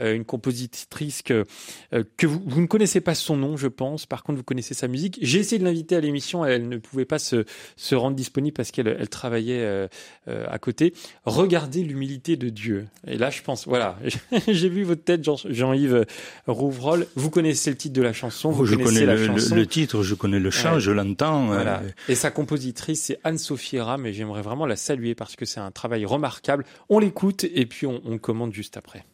euh, une compositrice que, euh, que vous, vous, ne connaissez pas son nom, je pense. Par contre, vous connaissez sa musique. J'ai essayé de l'inviter à l'émission, elle ne pouvait pas se, se rendre disponible parce qu'elle elle travaillait à côté. Regardez l'humilité de Dieu. Et là, je pense, voilà, j'ai vu votre tête, Jean-Yves Rouvroll. Vous connaissez le titre de la chanson. Je connais le, titre, je connais le chant, je l'entends. Euh, et sa compositrice, c'est Anne-Sophie Ram, et j'aimerais vraiment la saluer parce que c'est un travail remarquable. On l'écoute et puis on, on commande juste après.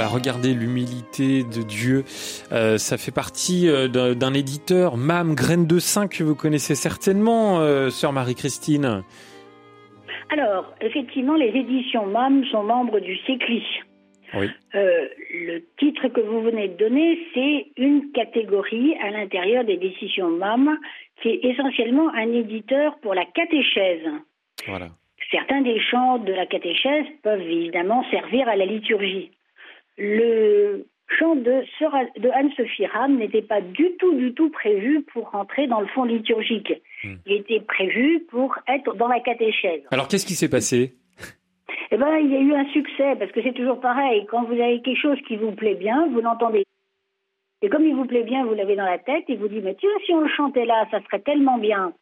Voilà, regardez l'humilité de Dieu. Euh, ça fait partie euh, d'un éditeur, MAM, Graine de Saint, que vous connaissez certainement, euh, sœur Marie-Christine. Alors, effectivement, les éditions MAM sont membres du CECLI. Oui. le titre que vous venez de donner, c'est une catégorie à l'intérieur des décisions MAM qui est essentiellement un éditeur pour la catéchèse. Voilà. Certains des chants de la catéchèse peuvent évidemment servir à la liturgie. Le chant de, de Anne-Sophie Ram n'était pas du tout, du tout prévu pour rentrer dans le fond liturgique. Hmm. Il était prévu pour être dans la catéchèse. Alors qu'est-ce qui s'est passé? Eh bien, il y a eu un succès, parce que c'est toujours pareil. Quand vous avez quelque chose qui vous plaît bien, vous l'entendez. Et comme il vous plaît bien, vous l'avez dans la tête, et vous dites, mais tiens, si on le chantait là, ça serait tellement bien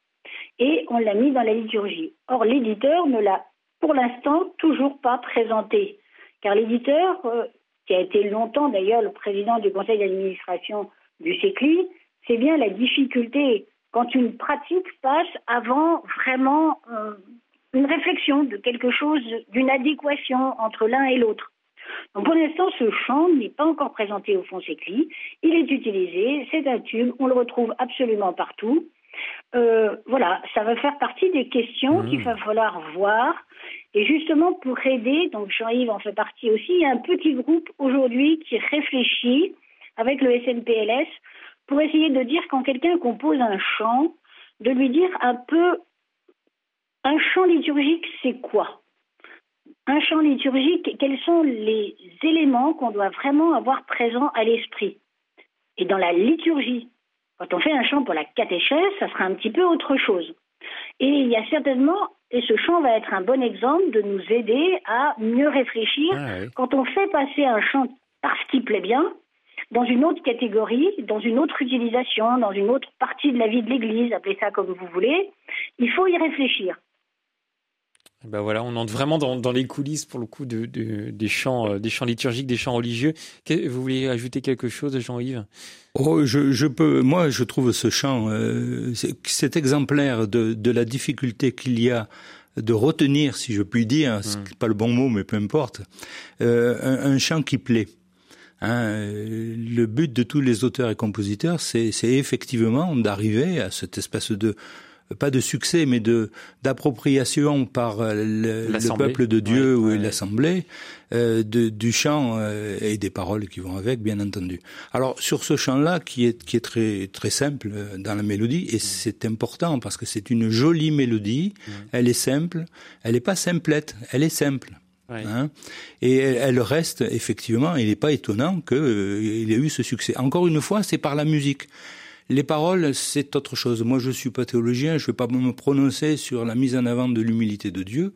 et on l'a mis dans la liturgie. Or, l'éditeur ne l'a pour l'instant toujours pas présenté, car l'éditeur, euh, qui a été longtemps d'ailleurs le président du conseil d'administration du CECLI, c'est bien la difficulté quand une pratique passe avant vraiment euh, une réflexion de quelque chose, d'une adéquation entre l'un et l'autre. Donc pour l'instant, ce chant n'est pas encore présenté au fond CECLI. Il est utilisé, c'est un tube, on le retrouve absolument partout. Euh, voilà, ça va faire partie des questions mmh. qu'il va falloir voir. Et justement, pour aider, donc Jean-Yves en fait partie aussi, il y a un petit groupe aujourd'hui qui réfléchit avec le SNPLS pour essayer de dire quand quelqu'un compose un chant, de lui dire un peu un chant liturgique, c'est quoi? Un chant liturgique, quels sont les éléments qu'on doit vraiment avoir présents à l'esprit? Et dans la liturgie, quand on fait un chant pour la catéchèse, ça sera un petit peu autre chose. Et il y a certainement, et ce chant va être un bon exemple de nous aider à mieux réfléchir ah quand on fait passer un chant parce qu'il plaît bien, dans une autre catégorie, dans une autre utilisation, dans une autre partie de la vie de l'Église, appelez ça comme vous voulez, il faut y réfléchir. Ben voilà, on entre vraiment dans, les coulisses pour le coup de, des chants, euh, des chants liturgiques, des chants religieux. Vous voulez ajouter quelque chose, Jean-Yves? Oh, je, peux. Moi, je trouve ce chant, euh, c'est exemplaire de, la difficulté qu'il y a de retenir, si je puis dire, mmh. c'est pas le bon mot, mais peu importe, euh, un, chant qui plaît. Hein, le but de tous les auteurs et compositeurs, c'est effectivement d'arriver à cette espèce de pas de succès, mais de d'appropriation par euh, le, peuple de Dieu ou l'assemblée euh, du chant euh, et des paroles qui vont avec, bien entendu. Alors sur ce chant-là, qui est qui est très très simple dans la mélodie, et c'est important parce que c'est une jolie mélodie. Elle est simple, elle n'est pas simplette, elle est simple. Hein et elle, reste effectivement. Il n'est pas étonnant qu'il ait eu ce succès. Encore une fois, c'est par la musique. Les paroles, c'est autre chose. Moi, je suis pas théologien, je ne vais pas me prononcer sur la mise en avant de l'humilité de Dieu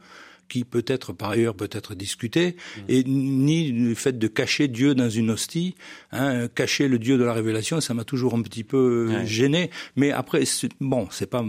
qui peut être par ailleurs peut être discuté, mmh. et ni le fait de cacher Dieu dans une hostie, hein, cacher le Dieu de la révélation, ça m'a toujours un petit peu gêné. Mais après, bon, c'est pas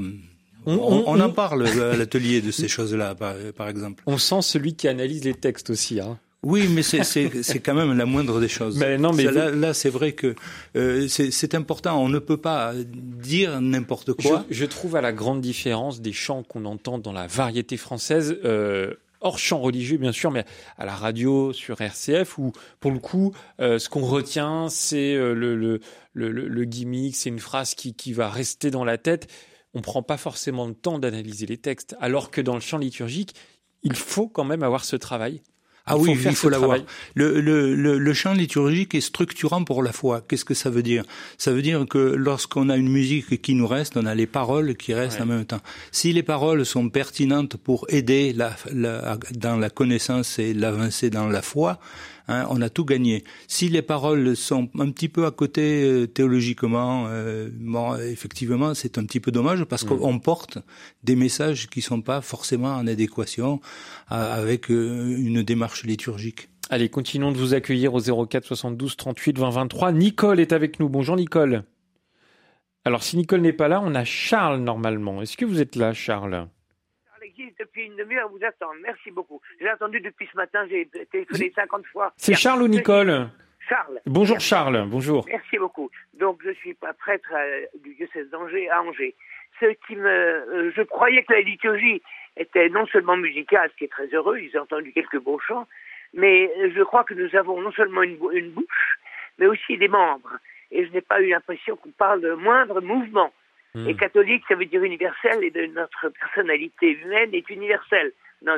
on, en parle à l'atelier de ces choses-là, par, par, exemple. On sent celui qui analyse les textes aussi. Hein. Oui, mais c'est quand même la moindre des choses. Mais non, mais là, c'est vrai que euh, c'est important. On ne peut pas dire n'importe quoi. Je, trouve à la grande différence des chants qu'on entend dans la variété française. Euh, hors chant religieux bien sûr, mais à la radio sur RCF où pour le coup, euh, ce qu'on retient, c'est euh, le, le, le, le, gimmick, c'est une phrase qui, qui va rester dans la tête. On prend pas forcément le temps d'analyser les textes, alors que dans le chant liturgique, il faut quand même avoir ce travail. Ah oui, il faut l'avoir. Le, le, le, le, chant liturgique est structurant pour la foi. Qu'est-ce que ça veut dire? Ça veut dire que lorsqu'on a une musique qui nous reste, on a les paroles qui restent en même temps. Si les paroles sont pertinentes pour aider la, la, dans la connaissance et l'avancée dans la foi, Hein, on a tout gagné. Si les paroles sont un petit peu à côté euh, théologiquement, euh, bon, effectivement, c'est un petit peu dommage parce mm. qu'on porte des messages qui sont pas forcément en adéquation avec euh, une démarche liturgique. Allez, continuons de vous accueillir au 04 72 38 20 23. Nicole est avec nous. Bonjour Nicole. Alors si Nicole n'est pas là, on a Charles normalement. Est-ce que vous êtes là, Charles? Depuis une demi-heure vous attendre. Merci beaucoup. J'ai attendu depuis ce matin, j'ai téléphoné 50 fois. C'est Charles ou Nicole? Charles. Bonjour Charles, bonjour. Merci beaucoup. Donc je suis pas prêtre du diocèse d'Angers à Angers. Ce qui me, euh, je croyais que la liturgie était non seulement musicale, ce qui est très heureux, ils ont entendu quelques beaux chants, Mais je crois que nous avons non seulement une, une bouche, mais aussi des membres. Et je n'ai pas eu l'impression qu'on parle de moindre mouvement. Hmm. Et catholique, ça veut dire universel, et de notre personnalité humaine est universelle.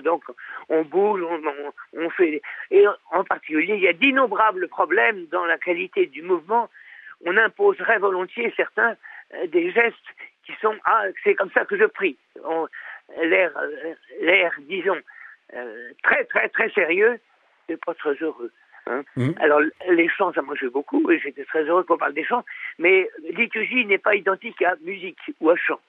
Donc, on bouge, on, on, fait. Et en particulier, il y a d'innombrables problèmes dans la qualité du mouvement. On imposerait volontiers certains euh, des gestes qui sont ah c'est comme ça que je prie. L'air, euh, l'air, disons, euh, très très très sérieux, c'est pas très heureux. Hein. Mmh. Alors les chants, ça joué beaucoup et j'étais très heureux qu'on parle des chants, mais liturgie n'est pas identique à musique ou à chant.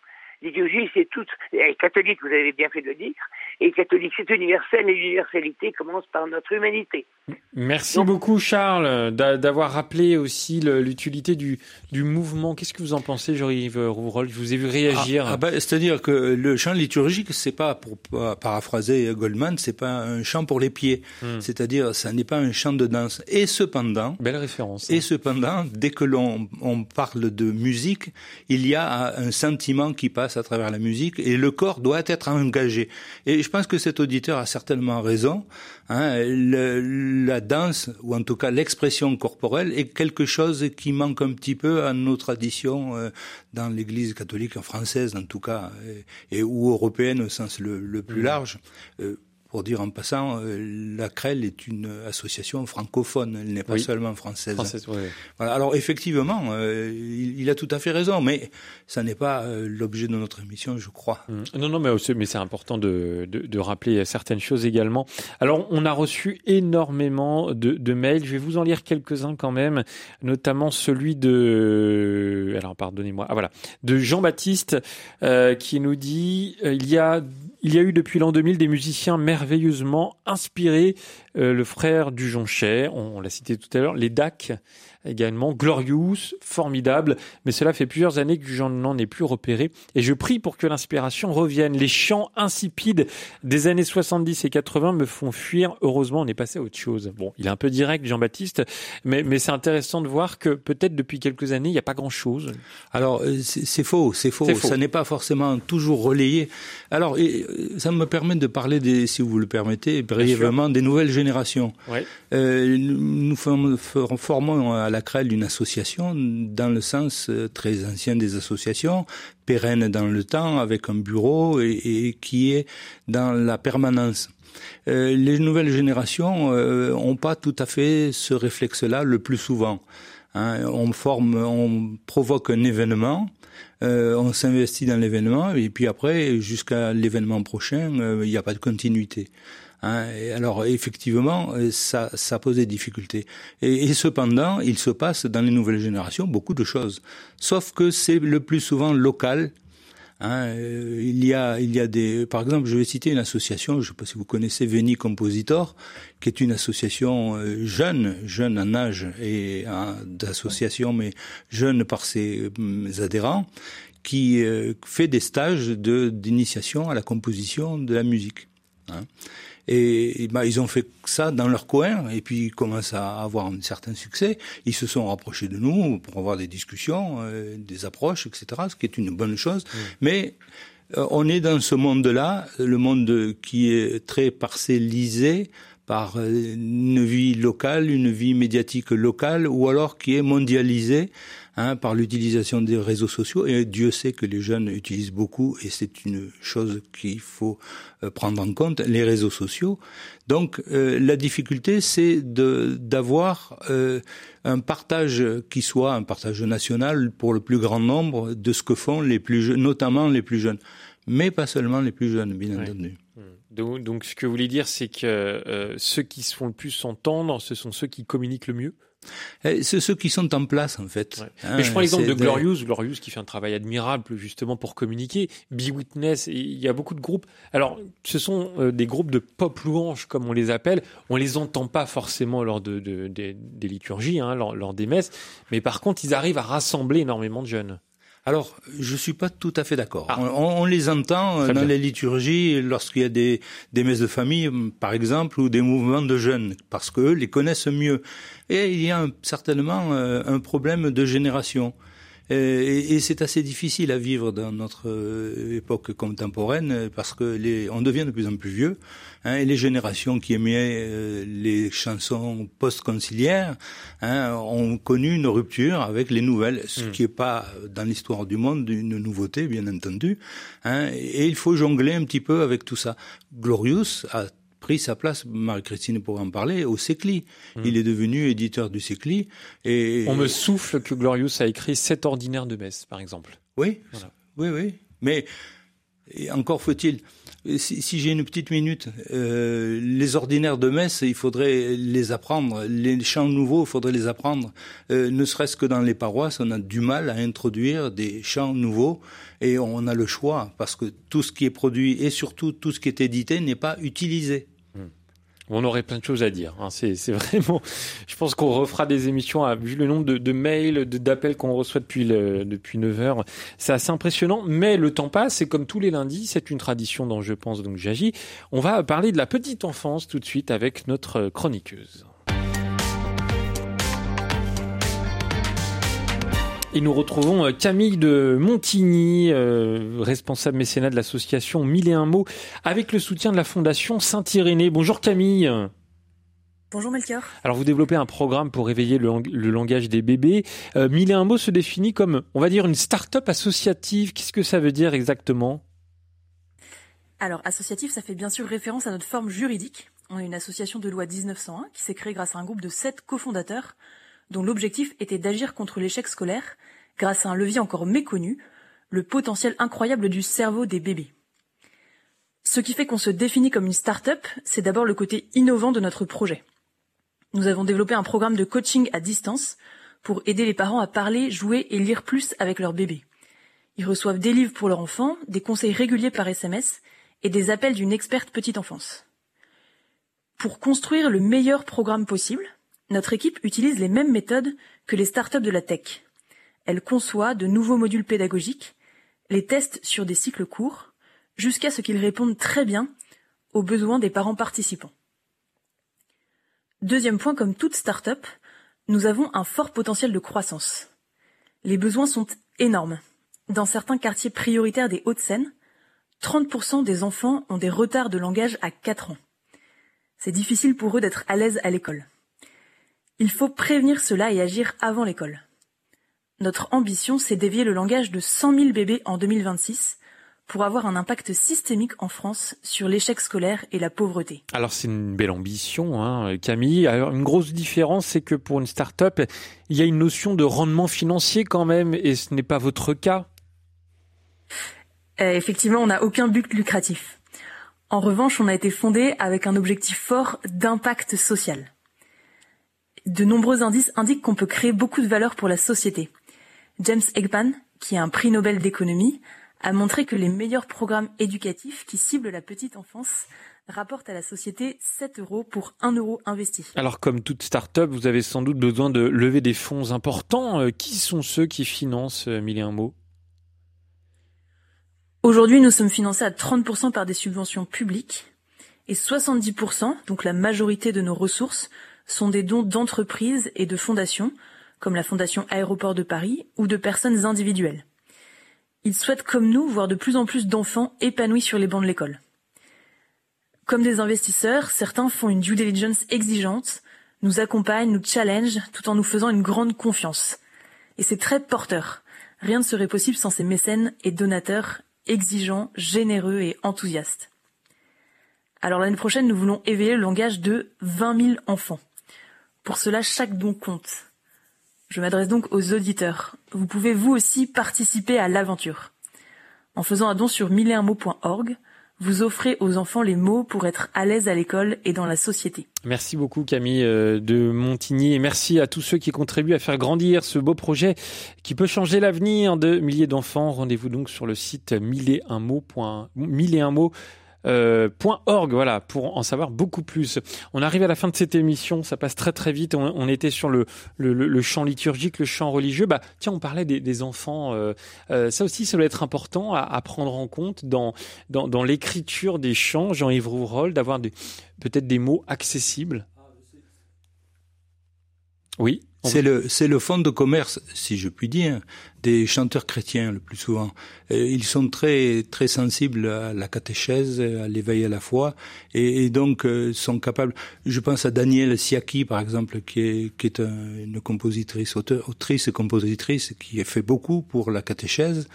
L'idéologie, c'est toute, et catholique, vous avez bien fait de le dire, et catholique, c'est universel, et l'universalité commence par notre humanité. Merci beaucoup, Charles, d'avoir rappelé aussi l'utilité du, du mouvement. Qu'est-ce que vous en pensez, Jean-Yves Rouvrol Je vous ai vu réagir. Ah, ah bah, C'est-à-dire que le chant liturgique, c'est pas, pour paraphraser Goldman, c'est pas un chant pour les pieds. Hmm. C'est-à-dire, ça n'est pas un chant de danse. Et cependant. Belle référence. Et cependant, dès que l'on on parle de musique, il y a un sentiment qui passe à travers la musique et le corps doit être engagé. Et je pense que cet auditeur a certainement raison. Hein, la danse, ou en tout cas l'expression corporelle, est quelque chose qui manque un petit peu à nos traditions euh, dans l'Église catholique française, en tout cas, et, ou européenne au sens le, plus mmh. large. Euh, pour dire en passant, euh, la CREL est une association francophone, elle n'est pas seulement française. voilà. Alors effectivement, euh, il, a tout à fait raison, mais ça n'est pas euh, l'objet de notre émission, je crois. Mmh. Non, non, mais, mais c'est important de, de, de, rappeler certaines choses également. Alors, on a reçu énormément de, de mails, je vais vous en lire quelques-uns quand même, notamment celui de... Alors, pardonnez-moi, ah voilà, de Jean-Baptiste, qui nous dit, il y a il y a eu depuis l'an 2000 des musiciens merveilleusement inspirés. Euh, le frère du Jonchet, on, on l'a cité tout à l'heure, les DAC, également, Glorious, formidable, mais cela fait plusieurs années que je n'en ai plus repéré, et je prie pour que l'inspiration revienne. Les chants insipides des années 70 et 80 me font fuir, heureusement on est passé à autre chose. Bon, il est un peu direct Jean-Baptiste, mais, mais c'est intéressant de voir que peut-être depuis quelques années, il n'y a pas grand-chose. Alors, euh, c'est faux, c'est faux, ça n'est pas forcément toujours relayé. Alors, euh, ça me permet de parler, des, si vous le permettez, brièvement, des nouvelles générations. Euh, nous formons à la la CREL d'une association dans le sens euh, très ancien des associations, pérenne dans le temps, avec un bureau et, qui est dans la permanence. Euh, les nouvelles générations n'ont euh, pas tout à fait ce réflexe-là le plus souvent. Hein. on forme, on provoque un événement, on s'investit dans l'événement et puis après, jusqu'à l'événement prochain, il n'y a pas de continuité. Hein, alors effectivement, euh, ça, ça pose des difficultés. Et, cependant, il se passe dans les nouvelles générations beaucoup de choses. Sauf que c'est le plus souvent local. Hein, euh, il y a, il y a des, par exemple, je vais citer une association, je ne sais pas si vous connaissez Veni Compositor, qui est une association euh, jeune, jeune en âge et hein, d'association, mais jeune par ses adhérents, qui fait des stages d'initiation à la composition de la musique. Et, bah, ils ont fait ça dans leur coin, et puis ils commencent à avoir un certain succès. Ils se sont rapprochés de nous pour avoir des discussions, euh, des approches, etc., ce qui est une bonne chose. Mais euh, on est dans ce monde-là, le monde qui est très parcellisé par euh, une vie locale, une vie médiatique locale, ou alors qui est mondialisé hein, par l'utilisation des réseaux sociaux. Et Dieu sait que les jeunes utilisent beaucoup, et c'est une chose qu'il faut euh, prendre en compte, les réseaux sociaux. Donc euh, la difficulté, c'est d'avoir un partage qui soit un partage national pour le plus grand nombre de ce que font les plus jeunes, notamment les plus jeunes, mais pas seulement les plus jeunes, bien entendu. Mmh. Donc, ce que vous voulez dire, c'est que euh, ceux qui se font le plus entendre, ce sont ceux qui communiquent le mieux? C'est ceux qui sont en place en fait. Mais je prends l'exemple de Glorious, Glorious qui fait un travail admirable justement pour communiquer. Be Witness, il y a beaucoup de groupes. Alors, ce sont euh, des groupes de pop louanges comme on les appelle. On les entend pas forcément lors de, des liturgies, hein, lors des messes, mais par contre, ils arrivent à rassembler énormément de jeunes. Alors, je suis pas tout à fait d'accord. Ah. On, les entend dans les liturgies lorsqu'il y a des, des messes de famille, par exemple, ou des mouvements de jeunes, parce qu'eux les connaissent mieux. Et il y a certainement euh, un problème de génération. Et, c'est assez difficile à vivre dans notre époque contemporaine parce que les, on devient de plus en plus vieux. Hein, et les générations qui aimaient les chansons post-conciliaires hein, ont connu une rupture avec les nouvelles, ce hmm. qui n'est pas dans l'histoire du monde une nouveauté, bien entendu. Hein, et il faut jongler un petit peu avec tout ça. Glorious a pris sa place, Marie-Christine pourra en parler, au SECLI. Hmm. Il est devenu éditeur du SECLI. Et... On me souffle que Glorious a écrit Sept ordinaires de Metz, par exemple. Oui, oui, oui. Mais encore faut-il si, j'ai une petite minute, euh, les ordinaires de Metz, il faudrait les apprendre. Les chants nouveaux, il faudrait les apprendre. Euh, ne serait-ce que dans les paroisses, on a du mal à introduire des chants nouveaux et on a le choix parce que tout ce qui est produit et surtout tout ce qui est édité n'est pas utilisé. On aurait plein de choses à dire. Hein. C'est, vraiment. Je pense qu'on refera des émissions. À, vu le nombre de, de mails, d'appels qu'on reçoit depuis le, depuis 9 heures, c'est assez impressionnant. Mais le temps passe. Et comme tous les lundis, c'est une tradition dont je pense donc j'agis. On va parler de la petite enfance tout de suite avec notre chroniqueuse. Et nous retrouvons euh, Camille de Montigny, euh, responsable mécénat de l'association Mille et un mots, avec le soutien de la Fondation Saint-Irénée. Bonjour Camille. Bonjour Melchior. Alors vous développez un programme pour réveiller le, langage des bébés. Euh, Mille et un mots se définit comme, on va dire, une start-up associative. Qu'est-ce que ça veut dire exactement? Alors associatif, ça fait bien sûr référence à notre forme juridique. On est une association de loi 1901 qui s'est créée grâce à un groupe de sept cofondateurs dont l'objectif était d'agir contre l'échec scolaire grâce à un levier encore méconnu, le potentiel incroyable du cerveau des bébés. Ce qui fait qu'on se définit comme une start-up, c'est d'abord le côté innovant de notre projet. Nous avons développé un programme de coaching à distance pour aider les parents à parler, jouer et lire plus avec leur bébé. Ils reçoivent des livres pour leur enfant, des conseils réguliers par SMS et des appels d'une experte petite enfance. Pour construire le meilleur programme possible, notre équipe utilise les mêmes méthodes que les startups de la tech. Elle conçoit de nouveaux modules pédagogiques, les teste sur des cycles courts, jusqu'à ce qu'ils répondent très bien aux besoins des parents participants. Deuxième point, comme toute startup, nous avons un fort potentiel de croissance. Les besoins sont énormes. Dans certains quartiers prioritaires des Hauts-de-Seine, 30% des enfants ont des retards de langage à 4 ans. C'est difficile pour eux d'être à l'aise à l'école. Il faut prévenir cela et agir avant l'école. Notre ambition, c'est d'éveiller le langage de 100 000 bébés en 2026 pour avoir un impact systémique en France sur l'échec scolaire et la pauvreté. Alors c'est une belle ambition, hein, Camille. Alors, une grosse différence, c'est que pour une start-up, il y a une notion de rendement financier quand même, et ce n'est pas votre cas. Euh, effectivement, on n'a aucun but lucratif. En revanche, on a été fondé avec un objectif fort d'impact social de nombreux indices indiquent qu'on peut créer beaucoup de valeur pour la société. James Eggman, qui est un prix Nobel d'économie, a montré que les meilleurs programmes éducatifs qui ciblent la petite enfance rapportent à la société 7 euros pour 1 euro investi. Alors comme toute start-up, vous avez sans doute besoin de lever des fonds importants. Euh, qui sont ceux qui financent euh, Mille et un mots? Aujourd'hui, nous sommes financés à 30% par des subventions publiques et 70%, donc la majorité de nos ressources, sont des dons d'entreprises et de fondations, comme la Fondation Aéroport de Paris, ou de personnes individuelles. Ils souhaitent, comme nous, voir de plus en plus d'enfants épanouis sur les bancs de l'école. Comme des investisseurs, certains font une due diligence exigeante, nous accompagnent, nous challenge, tout en nous faisant une grande confiance. Et c'est très porteur. Rien ne serait possible sans ces mécènes et donateurs exigeants, généreux et enthousiastes. Alors l'année prochaine, nous voulons éveiller le langage de 20 000 enfants. Pour cela, chaque don compte. Je m'adresse donc aux auditeurs. Vous pouvez vous aussi participer à l'aventure. En faisant un don sur milleunmots.org, vous offrez aux enfants les mots pour être à l'aise à l'école et dans la société. Merci beaucoup Camille euh, de Montigny et merci à tous ceux qui contribuent à faire grandir ce beau projet qui peut changer l'avenir de milliers d'enfants. Rendez-vous donc sur le site mille euh, .org, voilà, pour en savoir beaucoup plus. On arrive à la fin de cette émission, ça passe très très vite. On, était sur le, le, chant liturgique, le chant religieux. Bah, tiens, on parlait des, enfants. Euh, euh, ça aussi, ça doit être important à, à prendre en compte dans, dans, dans l'écriture des chants, Jean-Yves Rouvrol, d'avoir peut-être des mots accessibles. Oui. C'est le, c'est le fond de commerce, si je puis dire, des chanteurs chrétiens le plus souvent. ils sont très, très sensibles à la catéchèse, à l'éveil à la foi, et, donc euh, sont capables. Je pense à Danielle Siaki, par exemple, qui est, qui est une compositrice, autrice et compositrice, qui a fait beaucoup pour la catéchèse.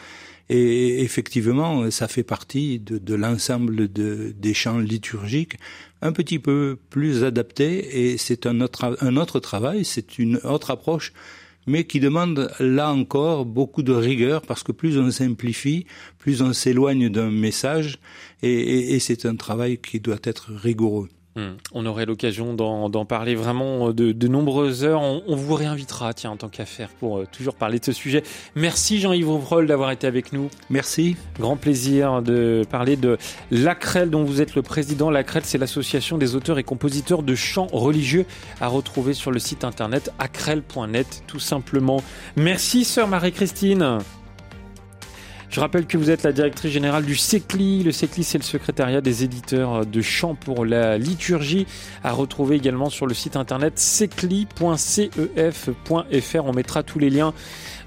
Et effectivement, ça fait partie de, l'ensemble de, des chants liturgiques un petit peu plus adaptés et c'est un autre, un autre travail, c'est une autre approche mais qui demande là encore beaucoup de rigueur parce que plus on simplifie, plus on s'éloigne d'un message et c'est un travail qui doit être rigoureux. Hmm. On aurait l'occasion d'en parler vraiment euh, de, nombreuses heures. On, vous réinvitera, tiens, en tant qu'affaire, pour euh, toujours parler de ce sujet. Merci Jean-Yves Ouvrol d'avoir été avec nous. Merci. Grand plaisir de parler de l'ACREL, dont vous êtes le président. L'ACREL, c'est l'association des auteurs et compositeurs de chants religieux à retrouver sur le site internet acrel.net, tout simplement. Merci, sœur Marie-Christine. Je rappelle que vous êtes la directrice générale du SECLI. Le SECLI, c'est le secrétariat des éditeurs de chants pour la liturgie, à retrouver également sur le site internet secli.cef.fr. On mettra tous les liens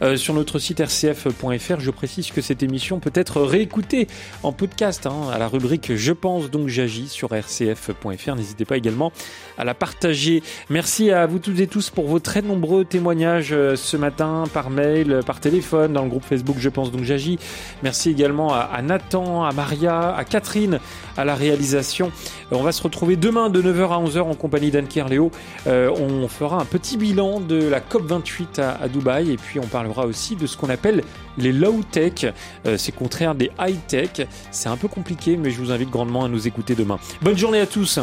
euh, sur notre site rcf.fr. Je précise que cette émission peut être réécoutée en podcast hein, à la rubrique Je pense donc j'agis sur rcf.fr. N'hésitez pas également à la partager. Merci à vous toutes et tous pour vos très nombreux témoignages euh, ce matin par mail, par téléphone, dans le groupe Facebook Je pense donc j'agis. Merci également à, Nathan, à Maria, à Catherine à la réalisation. Euh, on va se retrouver demain de 9h à 11h en compagnie d'Anne Kerléo. on fera un petit bilan de la COP28 à, à Dubaï et puis on aussi de ce qu'on appelle les low-tech. Euh, c'est contraire des high-tech. C'est un peu compliqué, mais je vous invite grandement à nous écouter demain. Bonne journée à tous